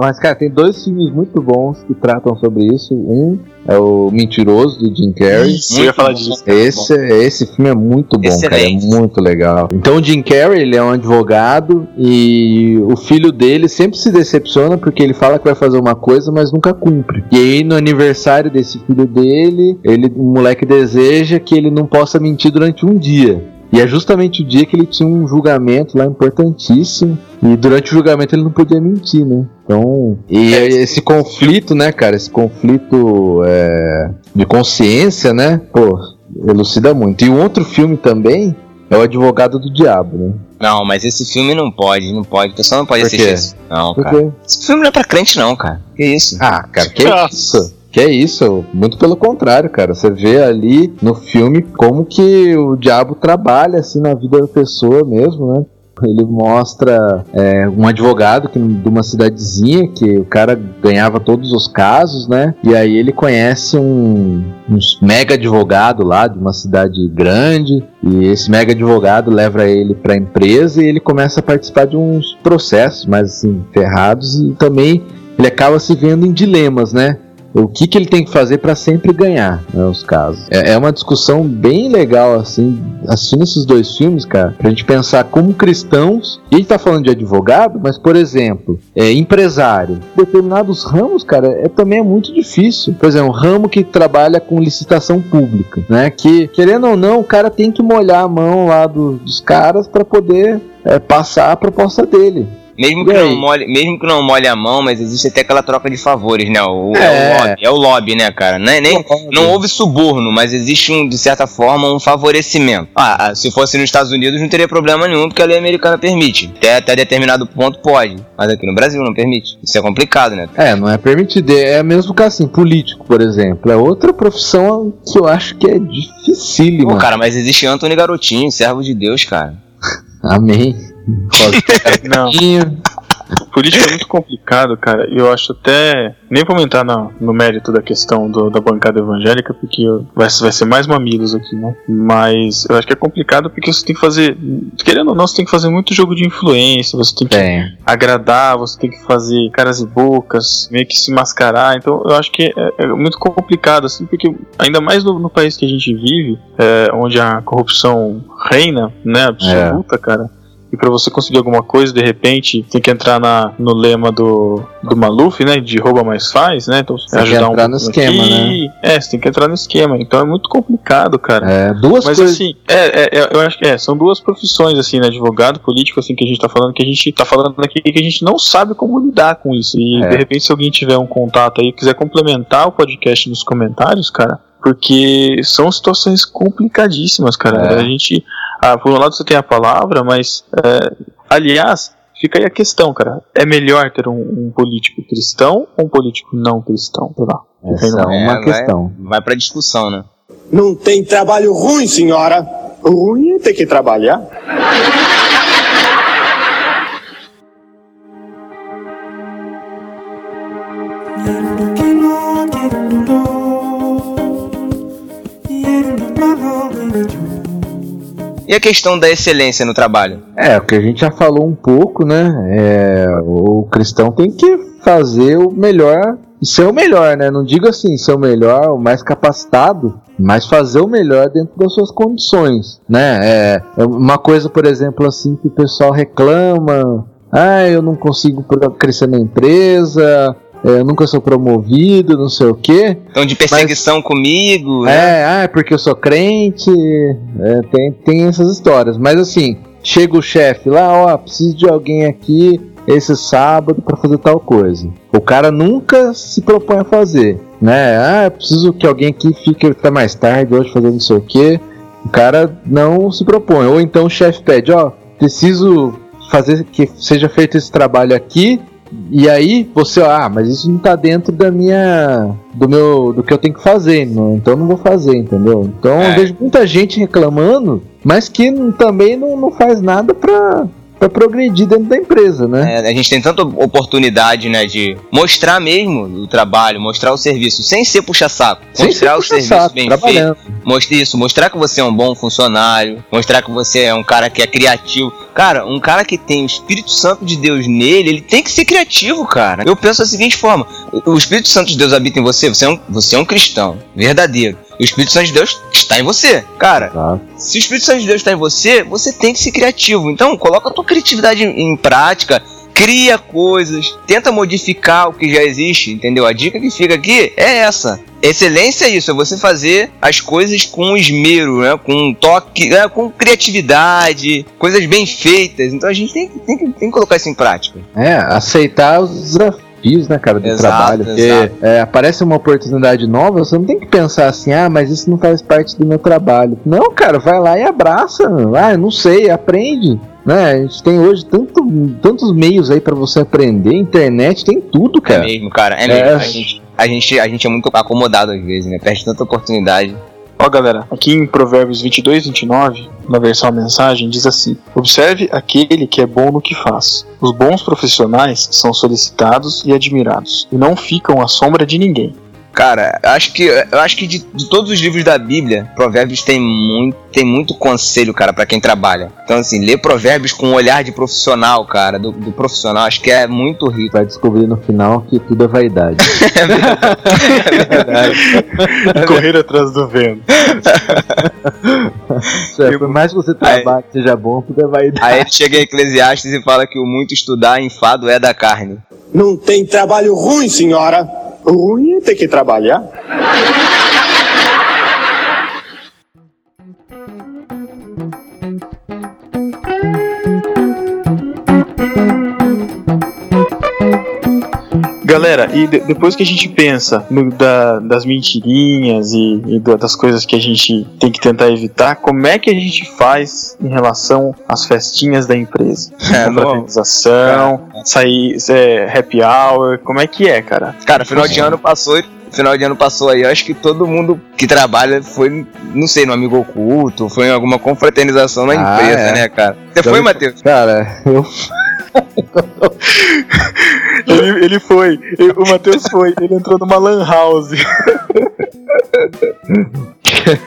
Mas, cara, tem dois filmes muito bons que tratam sobre isso. Um é o Mentiroso, do Jim Carrey. Isso, eu ia falar disso. Esse, esse filme é muito bom, cara. É Excelente. muito legal. Então o Jim Carrey, ele é um advogado e o filho dele sempre se decepciona porque ele fala que vai fazer uma coisa, mas nunca cumpre. E aí no aniversário desse filho dele, ele, moleque deseja que ele não possa mentir durante um dia. E é justamente o dia que ele tinha um julgamento lá importantíssimo. E durante o julgamento ele não podia mentir, né? Então, e É, esse conflito, né, cara? Esse conflito é, de consciência, né? Pô, elucida muito. E um outro filme também é o Advogado do Diabo, né? Não, mas esse filme não pode, não pode. O pessoal não pode Por assistir quê? isso. Não, cara. Porque, Esse filme não é pra crente, não, cara. Que isso? ah, cara, que Nossa. isso? Que é isso? Muito pelo contrário, cara. Você vê ali no filme como que o diabo trabalha assim na vida da pessoa mesmo, né? Ele mostra é, um advogado que, de uma cidadezinha que o cara ganhava todos os casos, né? E aí ele conhece um, um mega advogado lá de uma cidade grande. E esse mega advogado leva ele para a empresa e ele começa a participar de uns processos mais assim, ferrados e também ele acaba se vendo em dilemas, né? O que, que ele tem que fazer para sempre ganhar né, os casos. É, é uma discussão bem legal, assim, assistindo esses dois filmes, cara, pra gente pensar como cristãos. E a gente tá falando de advogado, mas, por exemplo, é, empresário. Determinados ramos, cara, é, também é muito difícil. Por exemplo, um ramo que trabalha com licitação pública, né? Que, querendo ou não, o cara tem que molhar a mão lá do- dos caras para poder é, passar a proposta dele. Mesmo que, não molhe, mesmo que não molhe a mão, mas existe até aquela troca de favores, né? O, é. é o lobby, é o lobby, né, cara? Não, é, nem, não houve suborno, mas existe, um, de certa forma, um favorecimento. Ah, ah, se fosse nos Estados Unidos não teria problema nenhum, porque a lei americana permite. Até, até determinado ponto pode, mas aqui no Brasil não permite. Isso é complicado, né? É, não é permitido. É mesmo que assim, político, por exemplo. É outra profissão que eu acho que é dificílima. Pô, cara, mas existe Antônio Garotinho, servo de Deus, cara. Amém. Não. Política é muito complicado, cara. E eu acho até. Nem vou entrar no, no mérito da questão do, da bancada evangélica, porque vai, vai ser mais mamilos aqui, né? Mas eu acho que é complicado porque você tem que fazer. Querendo ou não, você tem que fazer muito jogo de influência, você tem que é. agradar, você tem que fazer caras e bocas, meio que se mascarar. Então eu acho que é, é muito complicado, assim, porque ainda mais no, no país que a gente vive, é, onde a corrupção reina, né? Absoluta, cara e para você conseguir alguma coisa, de repente, tem que entrar na, no lema do, do Maluf, né? De rouba mais faz, né? Então você ajudar entrar um no esquema, aqui. né? É, você tem que entrar no esquema. Então é muito complicado, cara. É, duas Mas coisas... assim, é, é, é, eu acho que é, são duas profissões, assim, né? Advogado, político, assim, que a gente tá falando, que a gente tá falando aqui que a gente não sabe como lidar com isso. E é. de repente, se alguém tiver um contato aí quiser complementar o podcast nos comentários, cara, porque são situações complicadíssimas, cara. É. A gente ah, por um lado você tem a palavra, mas é, aliás, fica aí a questão, cara. É melhor ter um, um político cristão ou um político não cristão? Sei lá. Essa é uma é, questão. Vai, vai pra discussão, né? Não tem trabalho ruim, senhora. Ruim é ter que trabalhar. E a questão da excelência no trabalho? É, o que a gente já falou um pouco, né? É, o cristão tem que fazer o melhor ser o melhor, né? Não digo assim, ser o melhor, o mais capacitado, mas fazer o melhor dentro das suas condições, né? É, é uma coisa, por exemplo, assim que o pessoal reclama, ah, eu não consigo crescer na empresa, eu nunca sou promovido, não sei o quê. Então de perseguição mas, comigo. Né? É, ah, é porque eu sou crente. É, tem, tem essas histórias. Mas assim, chega o chefe lá, ó, preciso de alguém aqui esse sábado para fazer tal coisa. O cara nunca se propõe a fazer, né? Ah, preciso que alguém aqui fique até mais tarde hoje fazendo não sei o quê. O cara não se propõe. Ou então o chefe pede, ó, preciso fazer que seja feito esse trabalho aqui e aí você, ah, mas isso não tá dentro da minha. do meu. do que eu tenho que fazer, não, então não vou fazer, entendeu? Então é. eu vejo muita gente reclamando, mas que também não, não faz nada pra, para progredir dentro da empresa, né? É, a gente tem tanta oportunidade, né, de mostrar mesmo o trabalho, mostrar o serviço, sem ser puxa-saco. Mostrar o serviço bem feito. Mostrar isso, mostrar que você é um bom funcionário, mostrar que você é um cara que é criativo. Cara, um cara que tem o Espírito Santo de Deus nele, ele tem que ser criativo, cara. Eu penso da seguinte forma: o Espírito Santo de Deus habita em você, você é um, você é um cristão verdadeiro. O Espírito Santo de Deus está em você. Cara, tá. se o Espírito Santo de Deus está em você, você tem que ser criativo. Então, coloca a tua criatividade em, em prática, cria coisas, tenta modificar o que já existe, entendeu? A dica que fica aqui é essa. Excelência é isso, é você fazer as coisas com esmero, né? com toque, né? com criatividade, coisas bem feitas. Então a gente tem, tem, tem que colocar isso em prática. É, aceitar os desafios desafios, né, cara, do exato, trabalho. Porque é, aparece uma oportunidade nova, você não tem que pensar assim, ah, mas isso não faz parte do meu trabalho. Não, cara, vai lá e abraça. Ah, não sei, aprende. Né? A gente tem hoje tanto, tantos meios aí para você aprender, internet tem tudo, é cara. É mesmo, cara, é, é mesmo. A gente, a, gente, a gente é muito acomodado às vezes, né? Perde tanta oportunidade. Ó galera, aqui em Provérbios 22, 29, na versão mensagem, diz assim: Observe aquele que é bom no que faz. Os bons profissionais são solicitados e admirados, e não ficam à sombra de ninguém. Cara, acho que eu acho que de, de, todos os livros da Bíblia, Provérbios tem muito, tem muito conselho, cara, para quem trabalha. Então, assim, ler Provérbios com um olhar de profissional, cara, do, do, profissional, acho que é muito rico. Vai descobrir no final que tudo é vaidade. é verdade. É verdade. Correr atrás do vento. é, por mais que você trabalhe, aí, seja bom, tudo é vaidade. Aí chega em Eclesiastes e fala que o muito estudar enfado é da carne. Não tem trabalho ruim, senhora. Ruim é ter que trabalhar. Galera, e de- depois que a gente pensa no- da- das mentirinhas e, e da- das coisas que a gente tem que tentar evitar, como é que a gente faz em relação às festinhas da empresa? É, não- Confraternização, sair, é, happy hour, como é que é, cara? Cara, final de ano passou e final de ano passou aí, eu acho que todo mundo que trabalha foi, não sei, no amigo oculto, foi em alguma confraternização na Ah, empresa, é. né, cara? Você Já foi, Matheus? Cara, eu Ele, ele foi, ele- o Matheus foi, ele entrou numa lan house.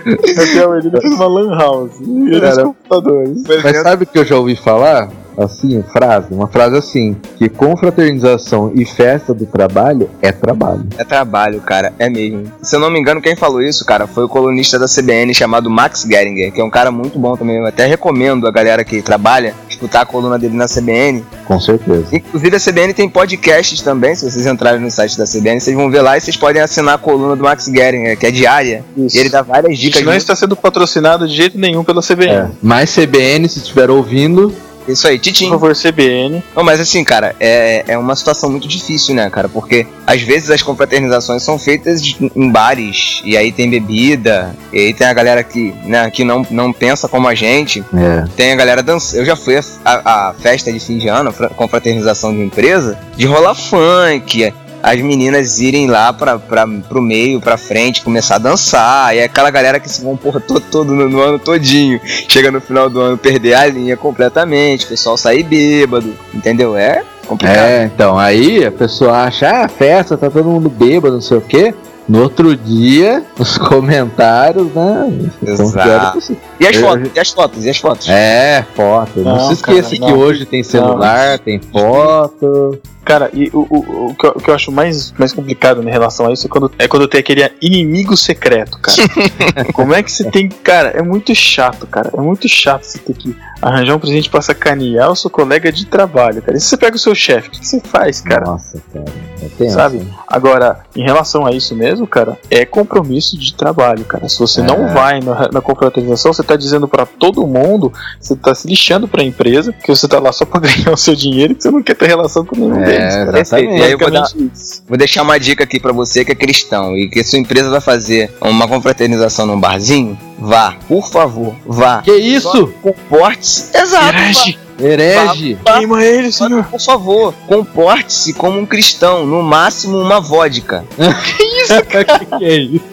Ele entrou numa lan house. E Cara, computadores. Mas sabe o que eu já ouvi falar? Assim, frase, uma frase assim, que confraternização e festa do trabalho é trabalho. É trabalho, cara, é mesmo. Se eu não me engano, quem falou isso, cara, foi o colunista da CBN chamado Max Geringer, que é um cara muito bom também. Eu até recomendo a galera que trabalha escutar a coluna dele na CBN. Com certeza. Inclusive a CBN tem podcasts também, se vocês entrarem no site da CBN, vocês vão ver lá e vocês podem assinar a coluna do Max Geringer, que é diária. Isso. E ele dá várias dicas. não muito- está sendo patrocinado de jeito nenhum pela CBN. É. Mas CBN, se estiver ouvindo, Isso aí, Por Titim. favor, CBN. Não, mas assim, cara, é, é uma situação muito difícil, né, cara? Porque às vezes as confraternizações são feitas de- em bares, e aí tem bebida, e aí tem a galera que, né, que não, não pensa como a gente, é, tem a galera dançando. Eu já fui a, a- a festa de fim de ano, fra- confraternização de empresa, de rolar funk. As meninas irem lá pra, pra, pro meio, pra frente, começar a dançar. E é aquela galera que se vão porra todo, no, no ano todinho. Chega no final do ano perder a linha completamente, o pessoal sair bêbado, entendeu? É complicado. é, então, aí a pessoa acha, ah, festa, tá todo mundo bêbado, não sei o quê. No outro dia, nos comentários, né? são Exato. possível. E as fotos? E as fotos? E as fotos? É, foto. Não, Não, se esqueça cara, que não. hoje tem celular, tem foto. Cara, e o, o, o, que eu, o que eu acho mais, mais complicado em relação a isso é quando, é quando tem aquele inimigo secreto, cara. Como é que você tem. Cara, é muito chato, cara. É muito chato você ter que arranjar um presente pra sacanear o seu colega de trabalho, cara. E se você pega o seu chefe, o que você faz, cara? Nossa, cara. É tenso, Sabe? Agora, em relação a isso mesmo, cara, é compromisso de trabalho, cara. Se você É. não vai na, na confraternização, você tá dizendo pra todo mundo, você tá se lixando pra empresa, que você tá lá só pra ganhar o seu dinheiro e que você não quer ter relação com nenhum É, Cara. exatamente. E aí eu vou dar- isso. Vou deixar uma dica aqui pra você que é cristão e que sua empresa vai fazer uma confraternização num barzinho. Vá, por favor, vá. Que isso? Comporte-se. Exato. Herege, Herege. queima ele, Só senhor. que, Por favor, comporte-se como um cristão, no máximo uma vodka. que é isso?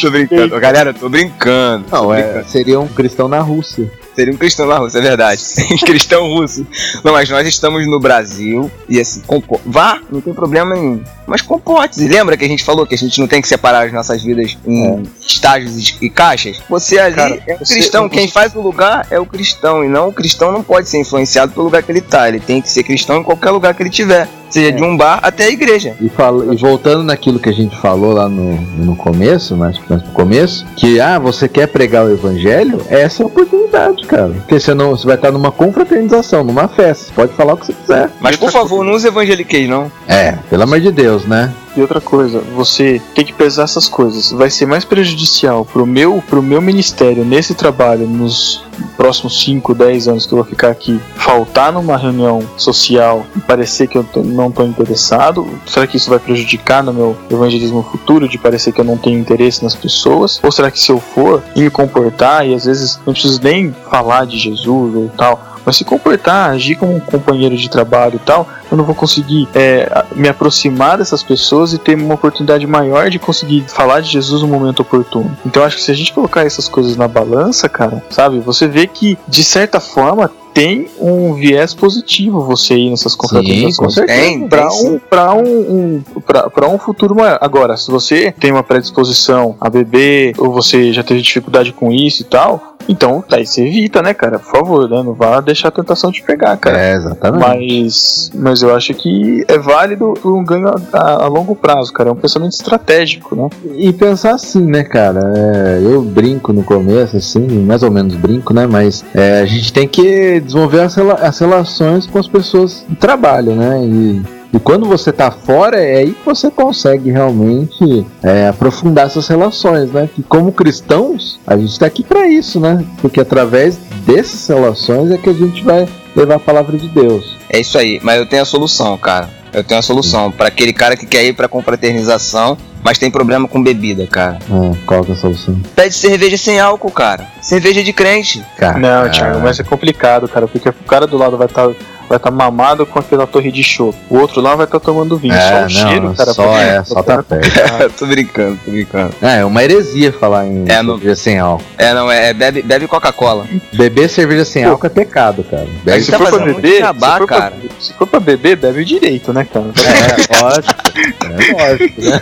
Tô brincando, galera, tô brincando. Não, Tô é, brincando. seria um cristão na Rússia. Seria um cristão na Rússia, é verdade. cristão russo. Não, mas nós estamos no Brasil e assim, compo- vá, não tem problema nenhum. Mas comporte-se. Lembra que a gente falou que a gente não tem que separar as nossas vidas em estágios e caixas? Você ali Cara, é o você- cristão. Quem faz o lugar é o cristão. E não o cristão não pode ser influenciado pelo lugar que ele tá. Ele tem que ser cristão em qualquer lugar que ele tiver. Seja de um bar até a igreja. E, fala- e voltando naquilo que a gente falou lá no, no começo, mais, mais no começo, que ah, você quer pregar o evangelho, essa é a oportunidade, cara. Porque você, não, você vai estar numa confraternização, numa festa. Você pode falar o que você quiser. Mas por favor, não use evangeliquez, não. É, pelo amor de Deus, né? E outra coisa, você tem que pesar essas coisas. Vai ser mais prejudicial pro meu, pro meu ministério nesse trabalho nos próximos 5, 10 anos que eu vou ficar aqui, faltar numa reunião social e parecer que eu não tô interessado? Será que isso vai prejudicar no meu evangelismo futuro de parecer que eu não tenho interesse nas pessoas? Ou será que se eu for e me comportar e às vezes não preciso nem falar de Jesus ou tal, mas se comportar, agir como um companheiro de trabalho e tal, eu não vou conseguir é, me aproximar dessas pessoas e ter uma oportunidade maior de conseguir falar de Jesus no momento oportuno. Então acho que se a gente colocar essas coisas na balança, cara, sabe, você vê que de certa forma tem um viés positivo você ir nessas com confraternizações certeza. Tem, para um, pra um, um, pra- pra um futuro maior. Agora, se você tem uma predisposição a beber, ou você já teve dificuldade com isso e tal, então daí você evita, né, cara? Por favor, né? Não vá deixar a tentação te pegar, cara. É, exatamente. Mas, mas eu acho que é válido por um ganho a, a- a longo prazo, cara. É um pensamento estratégico, né? E pensar assim, né, cara? é, eu brinco no começo, assim, mais ou menos brinco, né? Mas é, a gente tem que desenvolver as, as relações com as pessoas do trabalho, né? E, e quando você tá fora, é aí que você consegue realmente é, aprofundar essas relações, né? Que como cristãos, a gente tá aqui pra isso, né? Porque através dessas relações é que a gente vai levar a palavra de Deus. É isso aí, mas eu tenho a solução, cara. Eu tenho a solução para aquele cara que quer ir pra confraternização, mas tem problema com bebida, cara. Ah, qual que é a solução? Pede cerveja sem álcool, cara. Cerveja de crente. Cara, Não, Thiago, mas é complicado, cara, porque o cara do lado vai estar vai tá mamado com aquela torre de show. O outro lá vai estar tomando vinho. É, só o não, cheiro, cara. só pra- é, só tá perto. tô brincando, tô brincando. É, é uma heresia falar em É, não- cerveja sem álcool. É, não, é, bebe, bebe Coca-Cola. Beber cerveja sem álcool é pecado, cara. Bebe Se tá for pra beber, jabá, se for pra- cara. se for pra beber, bebe direito, né, cara? É, lógico. É lógico, né?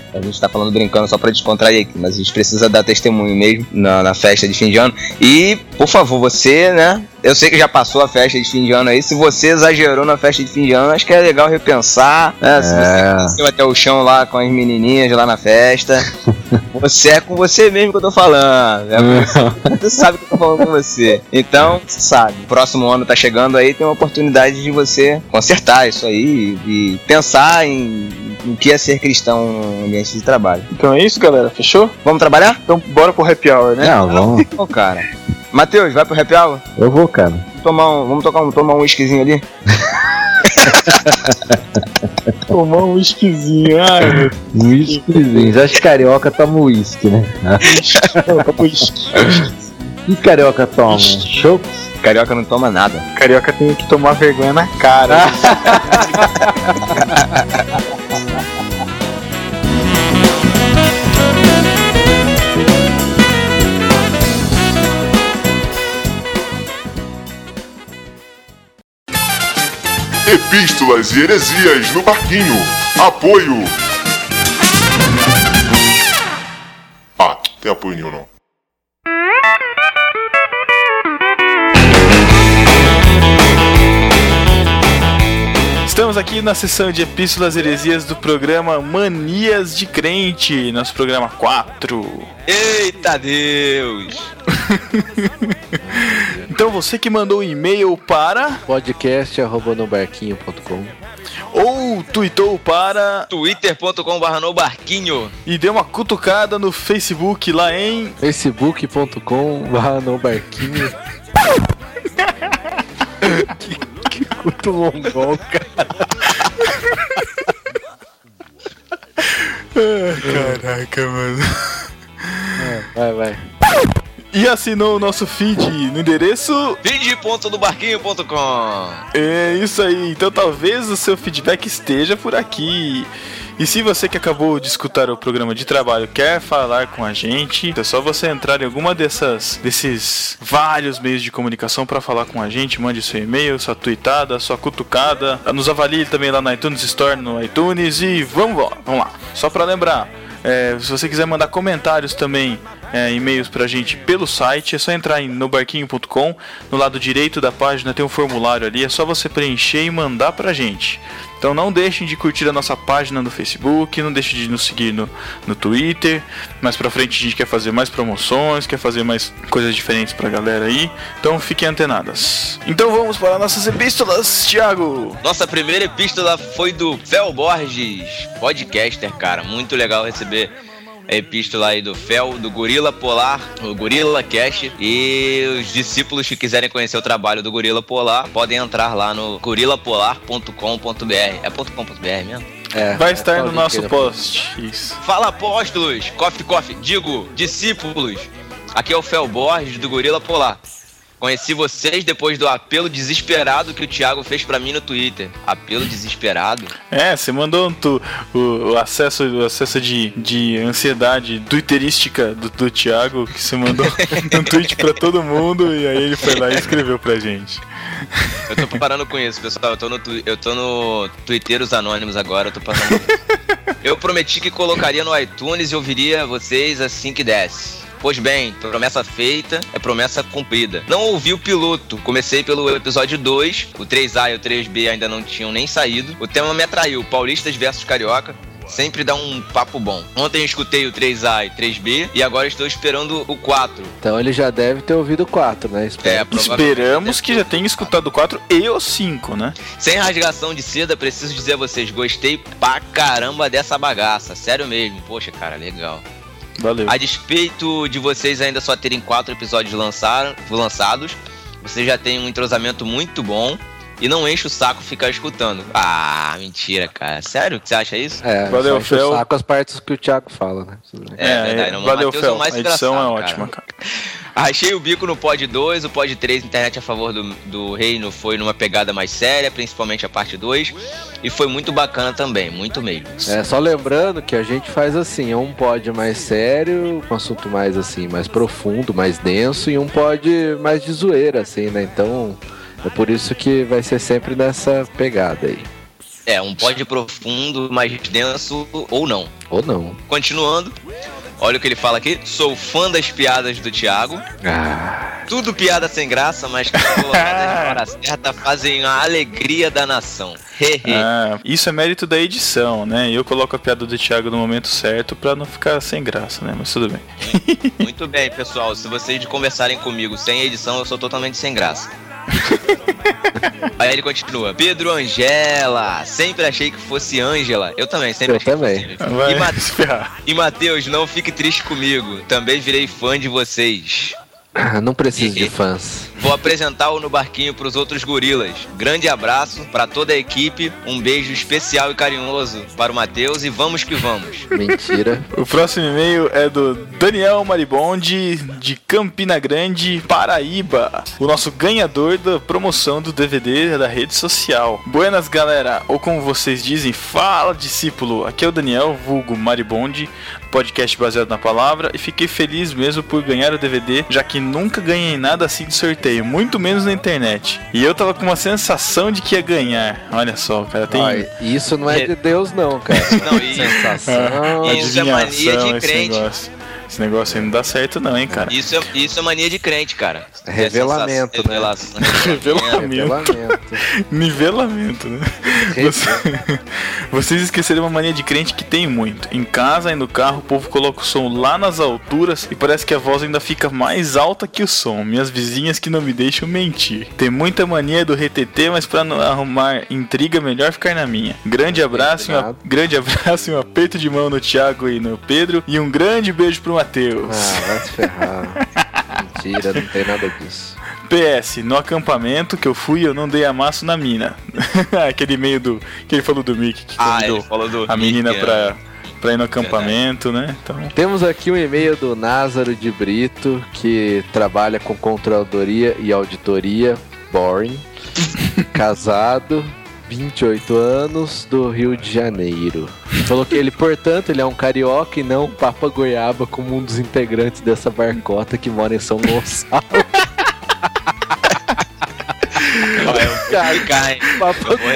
A gente tá falando brincando só pra descontrair aqui, mas a gente precisa dar testemunho mesmo na, na festa de fim de ano. E, por favor, você, né? Eu sei que já passou a festa de fim de ano aí. Se você exagerou na festa de fim de ano, acho que é legal repensar. Né? Se É. você desceu até o chão lá com as menininhas lá na festa, você é com você mesmo que eu tô falando. É você sabe que eu tô falando com você. Então, você sabe. O próximo ano tá chegando aí, tem uma oportunidade de você consertar isso aí e pensar em, em que é ser cristão no ambiente de trabalho. Então é isso, galera. Fechou? Vamos trabalhar? Então bora pro happy hour, né? Não, vamos. Ô, cara. Matheus, vai pro happy hour? Eu vou, cara. Vamos tomar um, vamos tocar um, tomar um whiskyzinho ali? Tomar um whiskyzinho. Ai, meu Um whiskyzinho. Já acho que carioca toma uísque, né? Deus. Whisky. E carioca toma? Chopp? Carioca não toma nada. Carioca tem que tomar vergonha na cara. Epístolas e heresias no barquinho. Apoio. Ah, tem apoio nenhum não. Estamos aqui na sessão de Epístolas e Heresias do programa Manias de Crente, nosso programa 4. Eita Deus! Então você que mandou um e-mail para podcast.nobarquinho.com ou tweetou para twitter.com.br no barquinho. e deu uma cutucada no Facebook lá em facebook.com nobarquinho que, que culto mongol, cara. Caraca, mano. Vai, vai. E assinou o nosso feed no endereço. Feed.dobarquinho.com É isso aí. Então talvez o seu feedback esteja por aqui. E se você que acabou de escutar o programa de trabalho quer falar com a gente, é só você entrar em alguma dessas desses vários meios de comunicação para falar com a gente. Mande seu e-mail, sua tweetada, sua cutucada. Nos avalie também lá no iTunes Store, no iTunes e vamos lá. Vamos lá. Só para lembrar, é, se você quiser mandar comentários também, é, e-mails pra gente pelo site, é só entrar em nobarquinho.com. No lado direito da página tem um formulário ali, é só você preencher e mandar pra gente. Então não deixem de curtir a nossa página no Facebook, não deixem de nos seguir no, no Twitter. Mais pra frente a gente quer fazer mais promoções, quer fazer mais coisas diferentes pra galera aí. Então fiquem antenadas. Então vamos para nossas epístolas, Thiago! Nossa primeira epístola foi do Fel Borges, podcaster, cara. Muito legal receber epístola aí do Fel, do Gorila Polar, o Gorila Cast. E os discípulos que quiserem conhecer o trabalho do Gorila Polar podem entrar lá no gorilapolar.com.br. É .com.br mesmo? É, Vai é estar só no nosso post. Isso. Fala apóstolos, coffee coffee, digo, discípulos. Aqui é o Fel Borges do Gorila Polar. Conheci vocês depois do apelo desesperado que o Thiago fez pra mim no Twitter. Apelo desesperado? É, você mandou tu- o, o acesso, o acesso de, de ansiedade twitterística do, do Thiago, que você mandou um tweet pra todo mundo e aí ele foi lá e escreveu pra gente. Eu tô parando com isso, pessoal. Eu tô no, eu tô no Twitteiros Anônimos agora, eu tô parando com isso. Eu prometi que colocaria no iTunes e ouviria vocês assim que desse. Pois bem, promessa feita é promessa cumprida. Não ouvi o piloto, comecei pelo episódio 2, o 3A e o 3B ainda não tinham nem saído. O tema me atraiu, Paulistas versus Carioca. Sempre dá um papo bom. Ontem eu escutei o 3A e 3B e agora estou esperando o 4. Então ele já deve ter ouvido 4, né? Espero. É, Esperamos que já tenha escutado o 4 e o 5, né? Sem rasgação de seda, preciso dizer a vocês, gostei pra caramba dessa bagaça. Sério mesmo. Poxa, cara, legal. Valeu. A despeito de vocês ainda só terem quatro episódios lançaram, lançados, você já tem um entrosamento muito bom e não enche o saco ficar escutando. Ah, mentira, cara. Sério que você acha isso? É, Valeu, só enche o Fel. saco as partes que o Thiago fala, né? Bem. É verdade, não, o valeu, é o Fel. mais a edição é engraçado, ótima, cara. Achei o bico no pod 2, o pod 3, internet a favor do, do reino, foi numa pegada mais séria, principalmente a parte 2. E foi muito bacana também, muito mesmo. É, só lembrando que a gente faz assim, um pod mais sério, um assunto mais assim, mais profundo, mais denso, e um pod mais de zoeira, assim, né? Então, é por isso que vai ser sempre nessa pegada aí. É, um pod profundo, mais denso ou não. Ou não. Continuando, olha o que ele fala aqui. Sou fã das piadas do Thiago. Ah, Tudo piada sem graça, mas que colocadas na hora certa fazem a alegria da nação. Ah, isso é mérito da edição, né? Eu coloco a piada do Thiago no momento certo pra não ficar sem graça, né? Mas tudo bem. Muito bem, pessoal. Se vocês conversarem comigo sem edição, eu sou totalmente sem graça. Aí ele continua. Pedro Angela. Sempre achei que fosse Ângela. Eu também, sempre Eu achei também. que fosse. Vai E, Ma- se ferrar. e Matheus, não fique triste comigo. Também virei fã de vocês. não preciso de fãs. Vou apresentá-lo no barquinho pros outros gorilas. Grande abraço pra toda a equipe. Um beijo especial e carinhoso para o Matheus e vamos que vamos. Mentira. O próximo e-mail é do Daniel Maribondi, de Campina Grande, Paraíba. O nosso ganhador da promoção do DVD da rede social. Buenas, galera. Ou como vocês dizem, fala, discípulo. Aqui é o Daniel, vulgo Maribondi, podcast baseado na palavra. E fiquei feliz mesmo por ganhar o DVD, já que nunca ganhei nada assim de sorteio, muito menos na internet. E eu tava com uma sensação de que ia ganhar. Olha só, cara, tem... Ó, isso não é de Deus, não, cara. Não, e- Sensação. Isso é mania de crente. negócio. Esse negócio aí não dá certo não, hein, cara. Isso é, isso é mania de crente, cara. Revelamento, É né? sensação- Revelamento. Revelamento. Nivelamento, né? Você- Vocês esqueceram uma mania de crente que tem muito. Em casa e no carro, o povo coloca o som lá nas alturas e parece que a voz ainda fica mais alta que o som. Minhas vizinhas que não me deixam mentir. Tem muita mania do RTT, mas pra não arrumar intriga, melhor ficar na minha. Grande abraço, e um, a- grande abraço e um aperto de mão no Thiago e no Pedro. E um grande beijo pro Matheus. Ah, vai se ferrar. Mentira, não tem nada disso. PS, no acampamento que eu fui, eu não dei amasso na mina. Aquele meio do. que ele falou do Mickey, que Ah, convidou ele falou do a menina pra, pra ir no acampamento, né? Então. Temos aqui um e-mail do Názaro de Brito, que trabalha com controladoria e auditoria, boring, casado, 28 anos, do Rio de Janeiro. Falou que ele, portanto, ele é um carioca e não um papa goiaba como um dos integrantes dessa barcota que mora em São Gonçalo. Cara, papa Eu vou,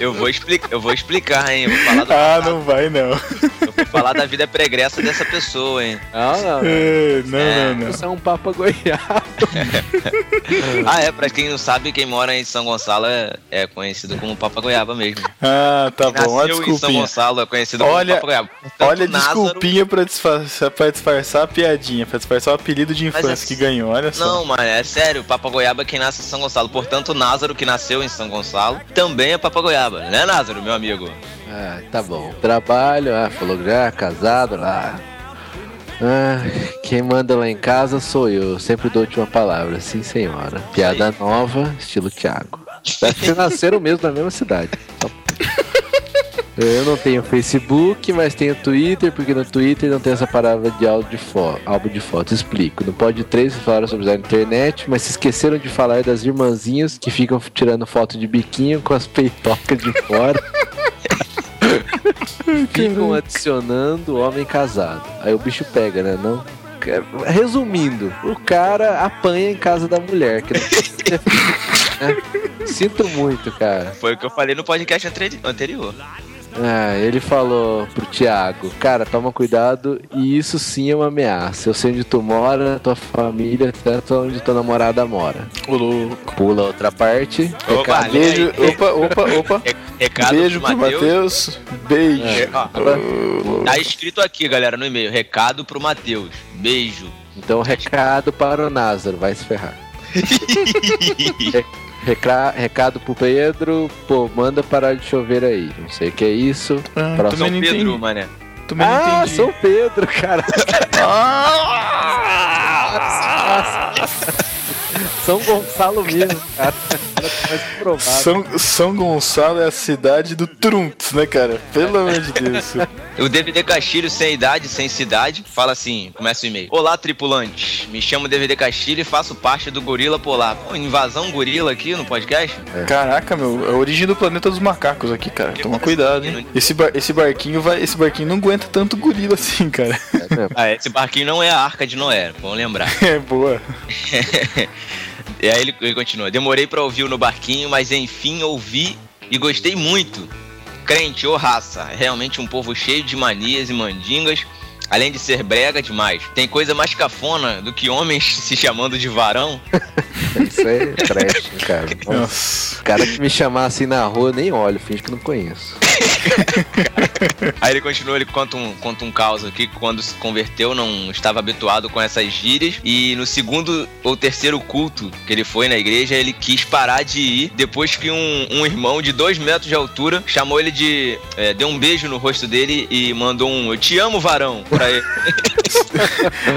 eu vou explicar, eu vou explicar, hein? Eu vou falar, do, Ah, não vai não. eu vou falar da vida pregressa dessa pessoa, hein? Não, não. É, não, É. não, não. Você é um papa goiaba. Ah, é, pra quem não sabe, quem mora em São Gonçalo é, é conhecido como Papa Goiaba mesmo. Ah, tá Quem bom. Nasceu em São desculpinha. Gonçalo é conhecido Olha- como Papa Goiaba. Portanto, Olha a Názaro- desculpinha pra disfarçar, pra disfarçar a piadinha, pra disfarçar o apelido de Mas infância é- que ganhou, olha só. Não, mano, é sério, Papa Goiaba é quem nasce em São Gonçalo. Portanto, Názaro, que nasceu em São Gonçalo, também é Papa Goiaba, né, Názaro, meu amigo? Ah, tá bom. Trabalho, ah, falou que já, casado lá. Ah, quem manda lá em casa sou eu. Sempre dou a última palavra. Sim, senhora. Piada nova, estilo Thiago. Que nasceram mesmo na mesma cidade. Então, Eu não tenho Facebook, mas tenho Twitter, porque no Twitter não tem essa palavra de áudio de foto, álbum de foto. Explico. No Pod 3 falaram sobre usar a internet, mas se esqueceram de falar das irmãzinhas que ficam tirando foto de biquinho com as peitocas de fora. ficam adicionando homem casado. Aí o bicho pega, né? Não. Resumindo, o cara apanha em casa da mulher. Que não... né? Sinto muito, cara. Foi o que eu falei no podcast anteri- anterior. Ah, ele falou pro Thiago, cara, toma cuidado e isso sim é uma ameaça. Eu sei onde tu mora, tua família, tanto onde tua namorada mora. Ô, louco. Pula outra parte. Opa, recado- lê aí. Beijo, opa, opa, opa. Re- Recado Beijo pro Matheus. Beijo. É, ó, Tá escrito aqui, galera, no e-mail. Recado pro Matheus. Beijo. Então, recado para o Názaro, vai se ferrar. Re- recra- recado pro Pedro, pô, manda parar de chover aí. Não sei o que é isso. ah, Próximo. não Pedro, entendi. mané. também Ah, entendi. sou o Pedro, cara. São Gonçalo mesmo, cara. São, São Gonçalo é a cidade do Trunks, né, cara? Pelo amor de Deus. O DVD Castilho sem idade, sem cidade, fala assim, começa o e-mail. Olá, tripulantes. Me chamo DVD Castilho e faço parte do Gorila Polar. Pô, invasão gorila aqui no podcast? Caraca, meu, é a origem do planeta dos macacos aqui, cara. Toma cuidado, hein? Esse, bar- esse barquinho vai. Esse barquinho não aguenta tanto gorila assim, cara. É. Ah, esse barquinho não é a Arca de Noé, vamos lembrar. É boa. E aí ele, ele continua. Demorei pra ouvir no barquinho, mas enfim ouvi e gostei muito. Crente ou raça, é realmente um povo cheio de manias e mandingas, além de ser brega demais. Tem coisa mais cafona do que homens se chamando de varão? Isso é trash, cara. Nossa. Nossa. O cara que me chamar assim na rua, nem olho, finge que não conheço. Aí ele continua, ele conta um, conta um caos aqui que quando se converteu não estava habituado com essas gírias e no segundo ou terceiro culto que ele foi na igreja ele quis parar de ir depois que um, um irmão de dois metros de altura chamou ele de... é, deu um beijo no rosto dele e mandou um eu te amo varão pra ele.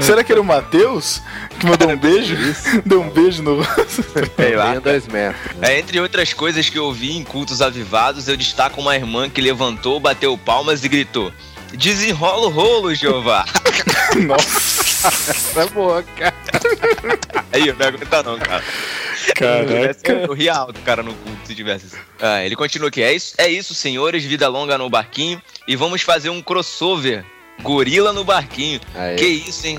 Será que era o Matheus que mandou um beijo? Deu um beijo no rosto. Sei lá. Tenho dois metros. né? É, entre outras coisas que eu vi em cultos avivados, eu destaco uma irmã que levantou, bateu palmas e gritou Desenrola o rolo, Jeová! Nossa, Essa é boa, cara. Aí, eu não aguento não, cara. caraca. Eu ria alto, cara, no culto, se tivesse isso. Ah, ele continua aqui. É isso, é isso, senhores. Vida longa no barquinho. E vamos fazer um crossover. Gorila no barquinho. Aí. Que isso, hein?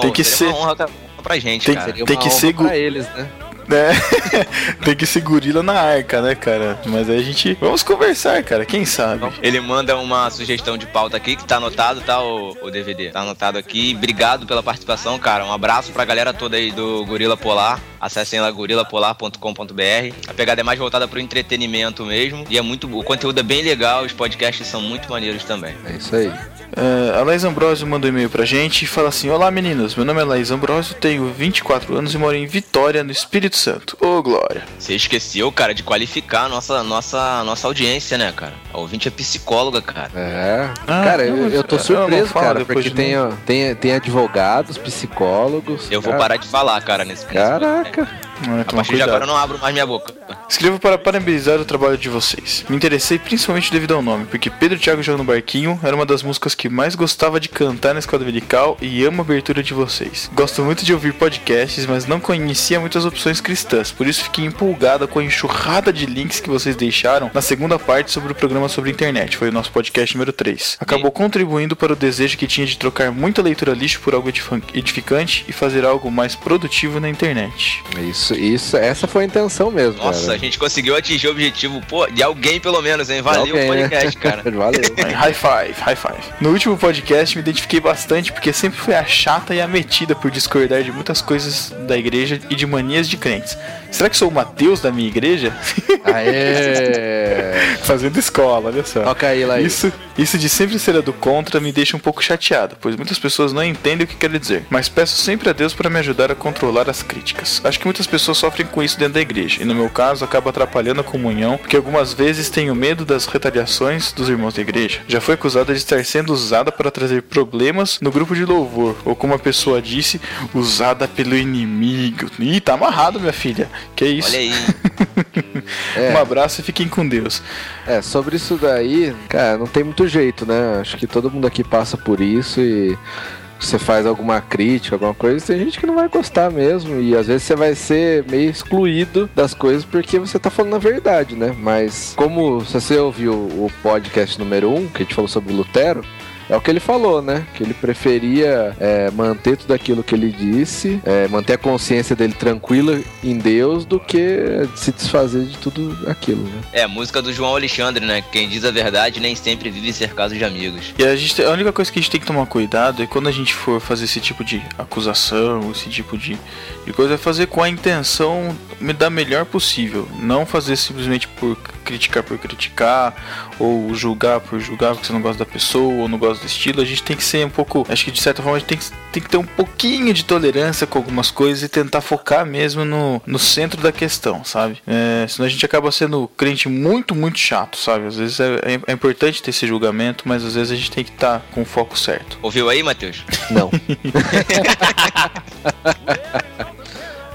Tem que ser- uma honra pra gente, Tem- cara. Tem que ser pra eles, né? Né? Tem que ser gorila na arca, né, cara? Mas aí a gente. Vamos conversar, cara. Quem sabe? Ele manda uma sugestão de pauta aqui que tá anotado, tá, o, o DVD? Tá anotado aqui. Obrigado pela participação, cara. Um abraço pra galera toda aí do Gorila Polar. Acessem lá gorilapolar.com.br. A pegada é mais voltada pro entretenimento mesmo. E é muito. O conteúdo é bem legal, os podcasts são muito maneiros também. É isso aí. É, a Laís Ambrosio mandou um e-mail pra gente e fala assim: Olá meninos, meu nome é Laís Ambrosio, tenho 24 anos e moro em Vitória, no Espírito Santo. Ô, Glória. Você esqueceu, cara, de qualificar a nossa, nossa, nossa audiência, né, cara? A ouvinte é psicóloga, cara. É. Ah, cara, não, eu, eu tô não surpreso, cara, porque de tem, tem, tem advogados, psicólogos. Eu vou cara. parar de falar, cara, nesse nesse Caraca. É, A partir de agora eu não abro mais minha boca. Escrevo para parabenizar o trabalho de vocês. Me interessei principalmente devido ao nome, porque Pedro Thiago Joga no Barquinho era uma das músicas que mais gostava de cantar na escola dominical e amo a abertura de vocês. Gosto muito de ouvir podcasts, mas não conhecia muitas opções cristãs, por isso fiquei empolgada com a enxurrada de links que vocês deixaram na segunda parte sobre o programa sobre a internet. Foi o nosso podcast número 3. Acabou contribuindo para o desejo que tinha de trocar muita leitura lixo por algo edifi- edificante e fazer algo mais produtivo na internet. Isso, isso, essa foi a intenção mesmo, Nossa, a cara. gente conseguiu atingir o objetivo, pô, de alguém pelo menos, hein? Valeu Alguém, o né? podcast, cara. Valeu. High five, high five. No último podcast me identifiquei bastante porque sempre fui a chata e a metida por discordar de muitas coisas da igreja e de manias de crentes. Será que sou o Mateus da minha igreja? Aê! Fazendo escola, olha só. Toca aí, Laís. Isso, isso de sempre ser a do contra me deixa um pouco chateado, pois muitas pessoas não entendem o que quero dizer. Mas peço sempre a Deus para me ajudar a controlar as críticas. Acho que muitas pessoas sofrem com isso dentro da igreja, e no meu caso acaba atrapalhando a comunhão, porque algumas vezes tenho medo das retaliações dos irmãos da igreja. Já foi acusada de estar sendo usada para trazer problemas no grupo de louvor, ou como a pessoa disse, usada pelo inimigo. Ih, tá amarrado, minha filha. Que isso? Olha aí. É. Um abraço e fiquem com Deus. É, sobre isso daí, cara, não tem muito jeito, né? Acho que todo mundo aqui passa por isso e você faz alguma crítica, alguma coisa, tem gente que não vai gostar mesmo. E às vezes você vai ser meio excluído das coisas porque você tá falando a verdade, né? Mas como se você ouviu o podcast número 1, um, que a gente falou sobre Lutero. É o que ele falou, né? Que ele preferia é, manter tudo aquilo que ele disse, é, manter a consciência dele tranquila em Deus, do que se desfazer de tudo aquilo, né? É, a música do João Alexandre, né? Quem diz a verdade nem sempre vive cercado de amigos. E a, gente, a única coisa que a gente tem que tomar cuidado é quando a gente for fazer esse tipo de acusação, esse tipo de, de coisa, é fazer com a intenção da melhor possível. Não fazer simplesmente por criticar por criticar, ou julgar por julgar porque você não gosta da pessoa, ou não gosta do estilo, a gente tem que ser um pouco. Acho que de certa forma a gente tem que, tem que ter um pouquinho de tolerância com algumas coisas e tentar focar mesmo no, no centro da questão, sabe? É, senão a gente acaba sendo crente muito, muito chato, sabe? Às vezes é, é- é importante ter esse julgamento, mas às vezes a gente tem que estar com o foco certo. Ouviu aí, Matheus? Não.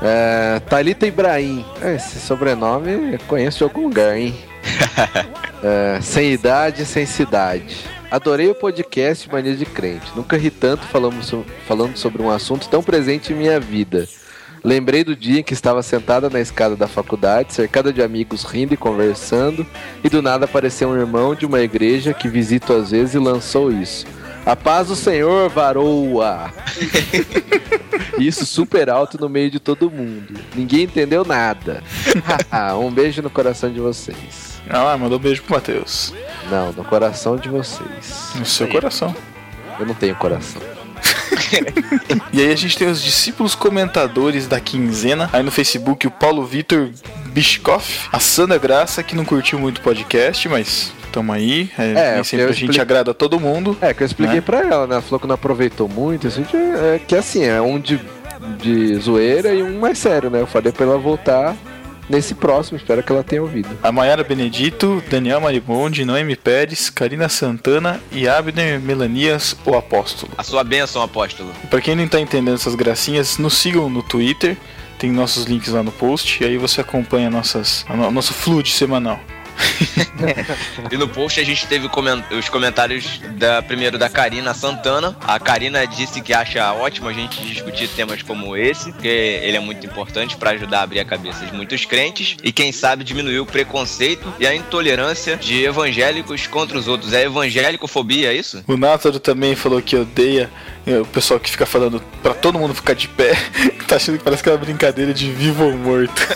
é, Thalita Ibrahim. É, Esse sobrenome conheço de algum lugar, hein? É, sem idade, sem cidade. Adorei o podcast Mania de Crente. Nunca ri tanto falando sobre um assunto tão presente em minha vida. Lembrei do dia em que estava sentada na escada da faculdade, cercada de amigos rindo e conversando, e do nada apareceu um irmão de uma igreja que visito às vezes e lançou isso. A paz do Senhor, varoa! Isso super alto no meio de todo mundo. Ninguém entendeu nada. um beijo no coração de vocês. Ah, mandou um beijo pro Matheus. Não, no coração de vocês. No seu coração. Eu não tenho coração. E aí a gente tem os discípulos comentadores da quinzena. Aí no Facebook o Paulo Vitor Biscoff, a Sandra Graça, que não curtiu muito o podcast, mas tamo aí. É, É, nem sempre a gente explico- agrada todo mundo. É, que eu expliquei Né? pra ela, né? Ela falou que não aproveitou muito. Assim, é, que assim, é um de, de zoeira e um mais sério, né? Eu falei pra ela voltar nesse próximo, espero que ela tenha ouvido. A Mayara Benedito, Daniel Maribondi, Noemi Pérez, Karina Santana e Abner Melanias, o Apóstolo. A sua bênção, apóstolo. E pra quem não tá entendendo essas gracinhas, nos sigam no Twitter. Tem nossos links lá no post. E aí você acompanha nossas, a no- nosso fluid semanal. E no post a gente teve os comentários da primeiro da Karina Santana. A Karina disse que acha ótimo a gente discutir temas como esse, porque ele é muito importante para ajudar a abrir a cabeça de muitos crentes e quem sabe diminuir o preconceito e a intolerância de evangélicos contra os outros. É evangélicofobia, é isso? O Nátaro também falou que odeia é, o pessoal que fica falando pra todo mundo ficar de pé. tá achando que parece que é uma brincadeira de vivo ou morto.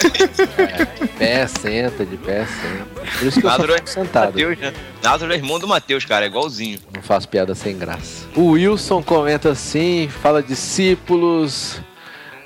De pé, senta, de pé, senta. Por isso que eu só Nádaro é sentado. Mateus, né? Nádaro é irmão do Matheus, cara, é igualzinho. Não faço piada sem graça. O Wilson comenta assim, fala discípulos.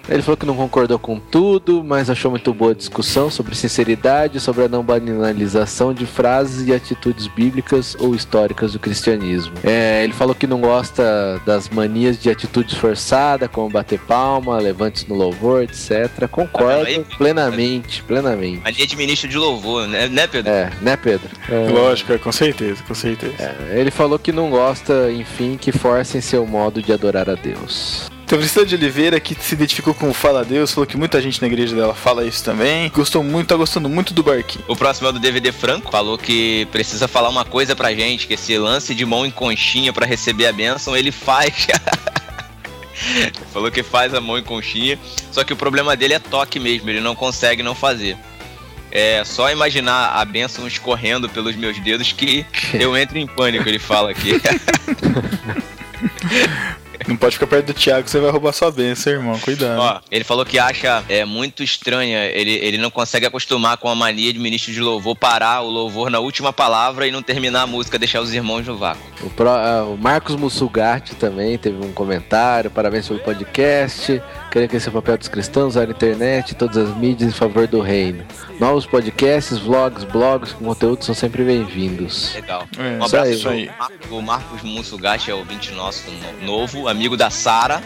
Ele falou que não concordou com tudo, mas achou muito boa a discussão sobre sinceridade, sobre a não banalização de frases e atitudes bíblicas ou históricas do cristianismo. É, ele falou que não gosta das manias de atitudes forçadas, como bater palma, levantes no louvor, etc. Concordo aí? plenamente, plenamente. Mania de ministro de louvor, né, né Pedro? É, né, Pedro? É. Lógico, é, com certeza, com certeza. É, ele falou que não gosta, enfim, que forcem seu modo de adorar a Deus. Priscila de Oliveira que se identificou com o Fala Deus, falou que muita gente na igreja dela fala isso também. Gostou muito, tá gostando muito do barquinho. O próximo é o do DVD Franco. Falou que precisa falar uma coisa pra gente, que esse lance de mão em conchinha pra receber a bênção, ele faz. Falou que faz a mão em conchinha. Só que o problema dele é toque mesmo, ele não consegue não fazer. É só imaginar a bênção escorrendo pelos meus dedos que eu entro em pânico, ele fala aqui. Não pode ficar perto do Thiago, você vai roubar sua bênção, irmão. Cuidado. Ó, ele falou que acha é, muito estranha, ele, ele não consegue acostumar com a mania de ministro de louvor parar o louvor na última palavra e não terminar a música, deixar os irmãos no vácuo. O, pro- ah, o Marcos Mussugatti também teve um comentário. Parabéns pelo podcast. Queria crescer o papel dos cristãos, usar a internet e todas as mídias em favor do reino. Novos podcasts, vlogs, blogs com conteúdo são sempre bem-vindos. Legal. É, Um isso abraço aí. pro Mar- o Marcos Mussugatti, é ouvinte nosso no- novo, amigo da Sara.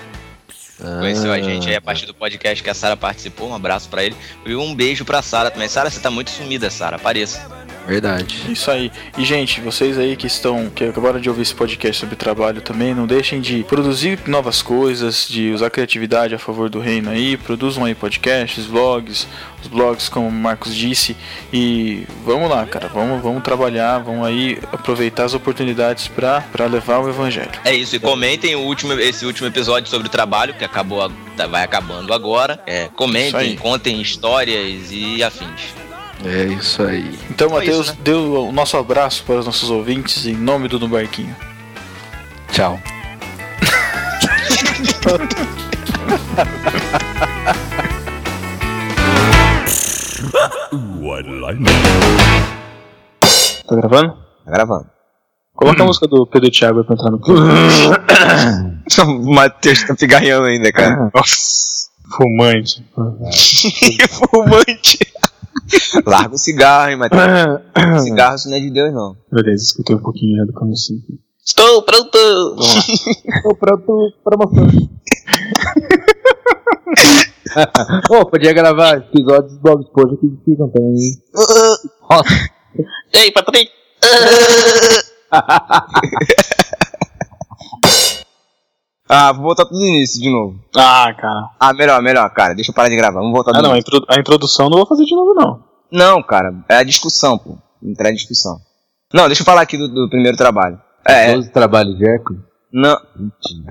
Conheceu a gente aí a partir do podcast que a Sara participou. Um abraço pra ele. E um beijo pra Sara também. Sara, você tá muito sumida, Sara. Apareça. Verdade. Isso aí. E, gente, vocês aí que estão, que acabaram de ouvir esse podcast sobre trabalho também, não deixem de produzir novas coisas, de usar criatividade a favor do reino aí. Produzam aí podcasts, vlogs, os blogs, como o Marcos disse. E vamos lá, cara. Vamos, vamos trabalhar, vamos aí aproveitar as oportunidades pra pra levar o evangelho. É isso. E comentem o último, esse último episódio sobre trabalho, que acabou, tá- vai acabando agora. É, comentem, contem histórias e afins. É isso aí. Então, Só Matheus, né? deu o nosso abraço para os nossos ouvintes em nome do No Barquinho. Tchau. Tá gravando? Tá gravando. Coloca a música do Pedro Thiago pra entrar no o Matheus tá pigarreando ainda, cara. Fumante. Fumante. Larga o cigarro, hein, Matheus. Cigarro isso não é de Deus, não. Beleza, escutei um pouquinho já do começo. Estou pronto! Tô pronto pra mostrar. Ô, podia gravar episódios do Bob Esponja que ficam também. hein? Nossa, Ei, Patrick! Ah, vou voltar tudo no início de novo. Ah, cara. Ah, melhor, melhor, cara. Deixa eu parar de gravar. Vamos voltar do Ah, não, a, introdu- a introdução não vou fazer de novo, não. Não, cara. É a discussão, pô. Entrar em discussão. Não, deixa eu falar aqui do, do primeiro trabalho. É, é. 12 trabalhos de Hércules. Não.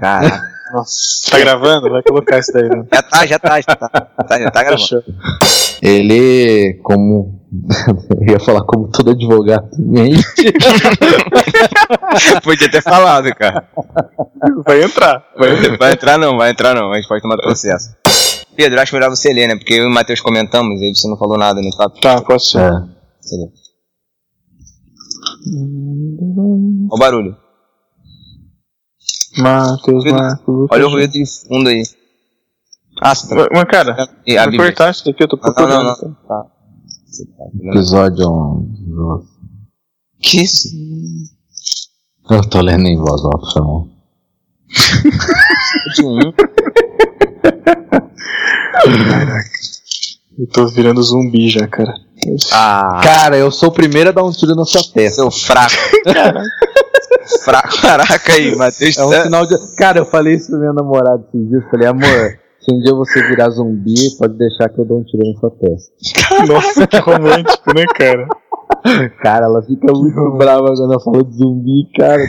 Caraca. Nossa. Tá gravando? Vai colocar isso daí, né? Já tá, já tá, já tá. tá já tá gravando. Fechou. Ele, como. Eu ia falar como todo advogado mente. Podia ter falado, cara. Vai entrar. Vai entrar. Vai entrar não, vai entrar não. A gente pode tomar processo. Pedro, acho melhor você ler, né? Porque eu e o Matheus comentamos e você não falou nada no papo. Tá, pode ser. É. Olha o barulho. Matheus, Marcos. Olha o ruído de fundo aí. Ah, você tá... Mas, cara, E Bíblia. cortar isso daqui, eu tô Não, não, procurando. não, não. Tá. Tá? Episódio 11. Nossa. Que isso? Eu tô lendo em voz alta, não. De um. Eu tô virando zumbi já, cara. Ah, Cara, eu sou o primeiro a dar um tiro na sua testa. seu fraco. fraco. Caraca aí, Matheus. É um tá- sinal de. Cara, eu falei isso pra minha namorada esses dias. Falei, amor, se um dia você virar zumbi, pode deixar que eu dou um tiro na sua testa. Nossa, que romântico, né, cara? Cara, ela fica muito brava quando eu falo de zumbi, cara.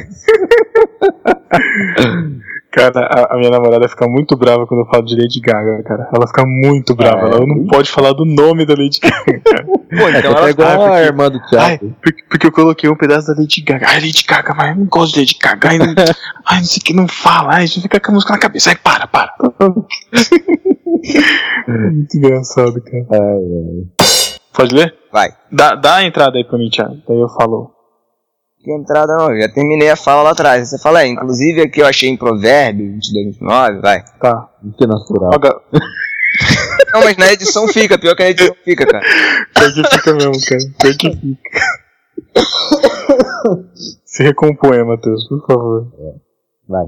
Cara, a, a minha namorada fica muito brava quando eu falo de Lady Gaga, cara. Ela fica muito brava. É. Ela não pode falar do nome da Lady Gaga, cara. Pô, então é ela igual Ah, a porque- irmã do Ai, Thiago. porque, porque eu coloquei um pedaço da Lady Gaga. Ai, Lady Gaga, mas eu não gosto de Lady Gaga. Ai, não, ai, não sei o que, não fala. Ai, já fica com a música na cabeça. Ai, para, para. muito engraçado, cara. Ai, velho. Pode ler? Vai. Dá, dá a entrada aí pra mim, Thiago. Daí eu falo. Que entrada não, eu já terminei a fala lá atrás. Você fala, é, inclusive aqui eu achei em Provérbio 22, 29, vai. Tá. Que natural. Não, mas na edição fica, pior que na edição fica, cara. Pior que fica mesmo, cara. Pior que fica. Se recomponha, Matheus, por favor. Vai.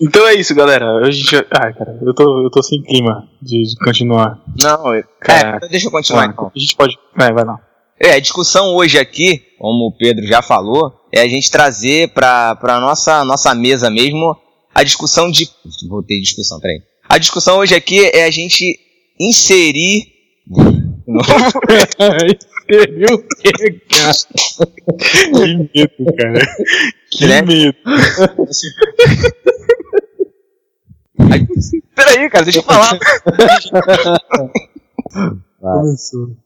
Então é isso, galera. A gente. Ai, cara, eu tô, eu tô sem clima de, de continuar. Não, eu... Caraca. É, deixa eu continuar então. A gente pode. Vai, vai lá. É, a discussão hoje aqui, como o Pedro já falou, é a gente trazer pra, pra nossa, nossa mesa mesmo a discussão de. Voltei de discussão, peraí. A discussão hoje aqui é a gente inserir. Seria o quê, cara? Que medo, cara. Que Né? medo. Peraí, cara, deixa eu falar. Começou.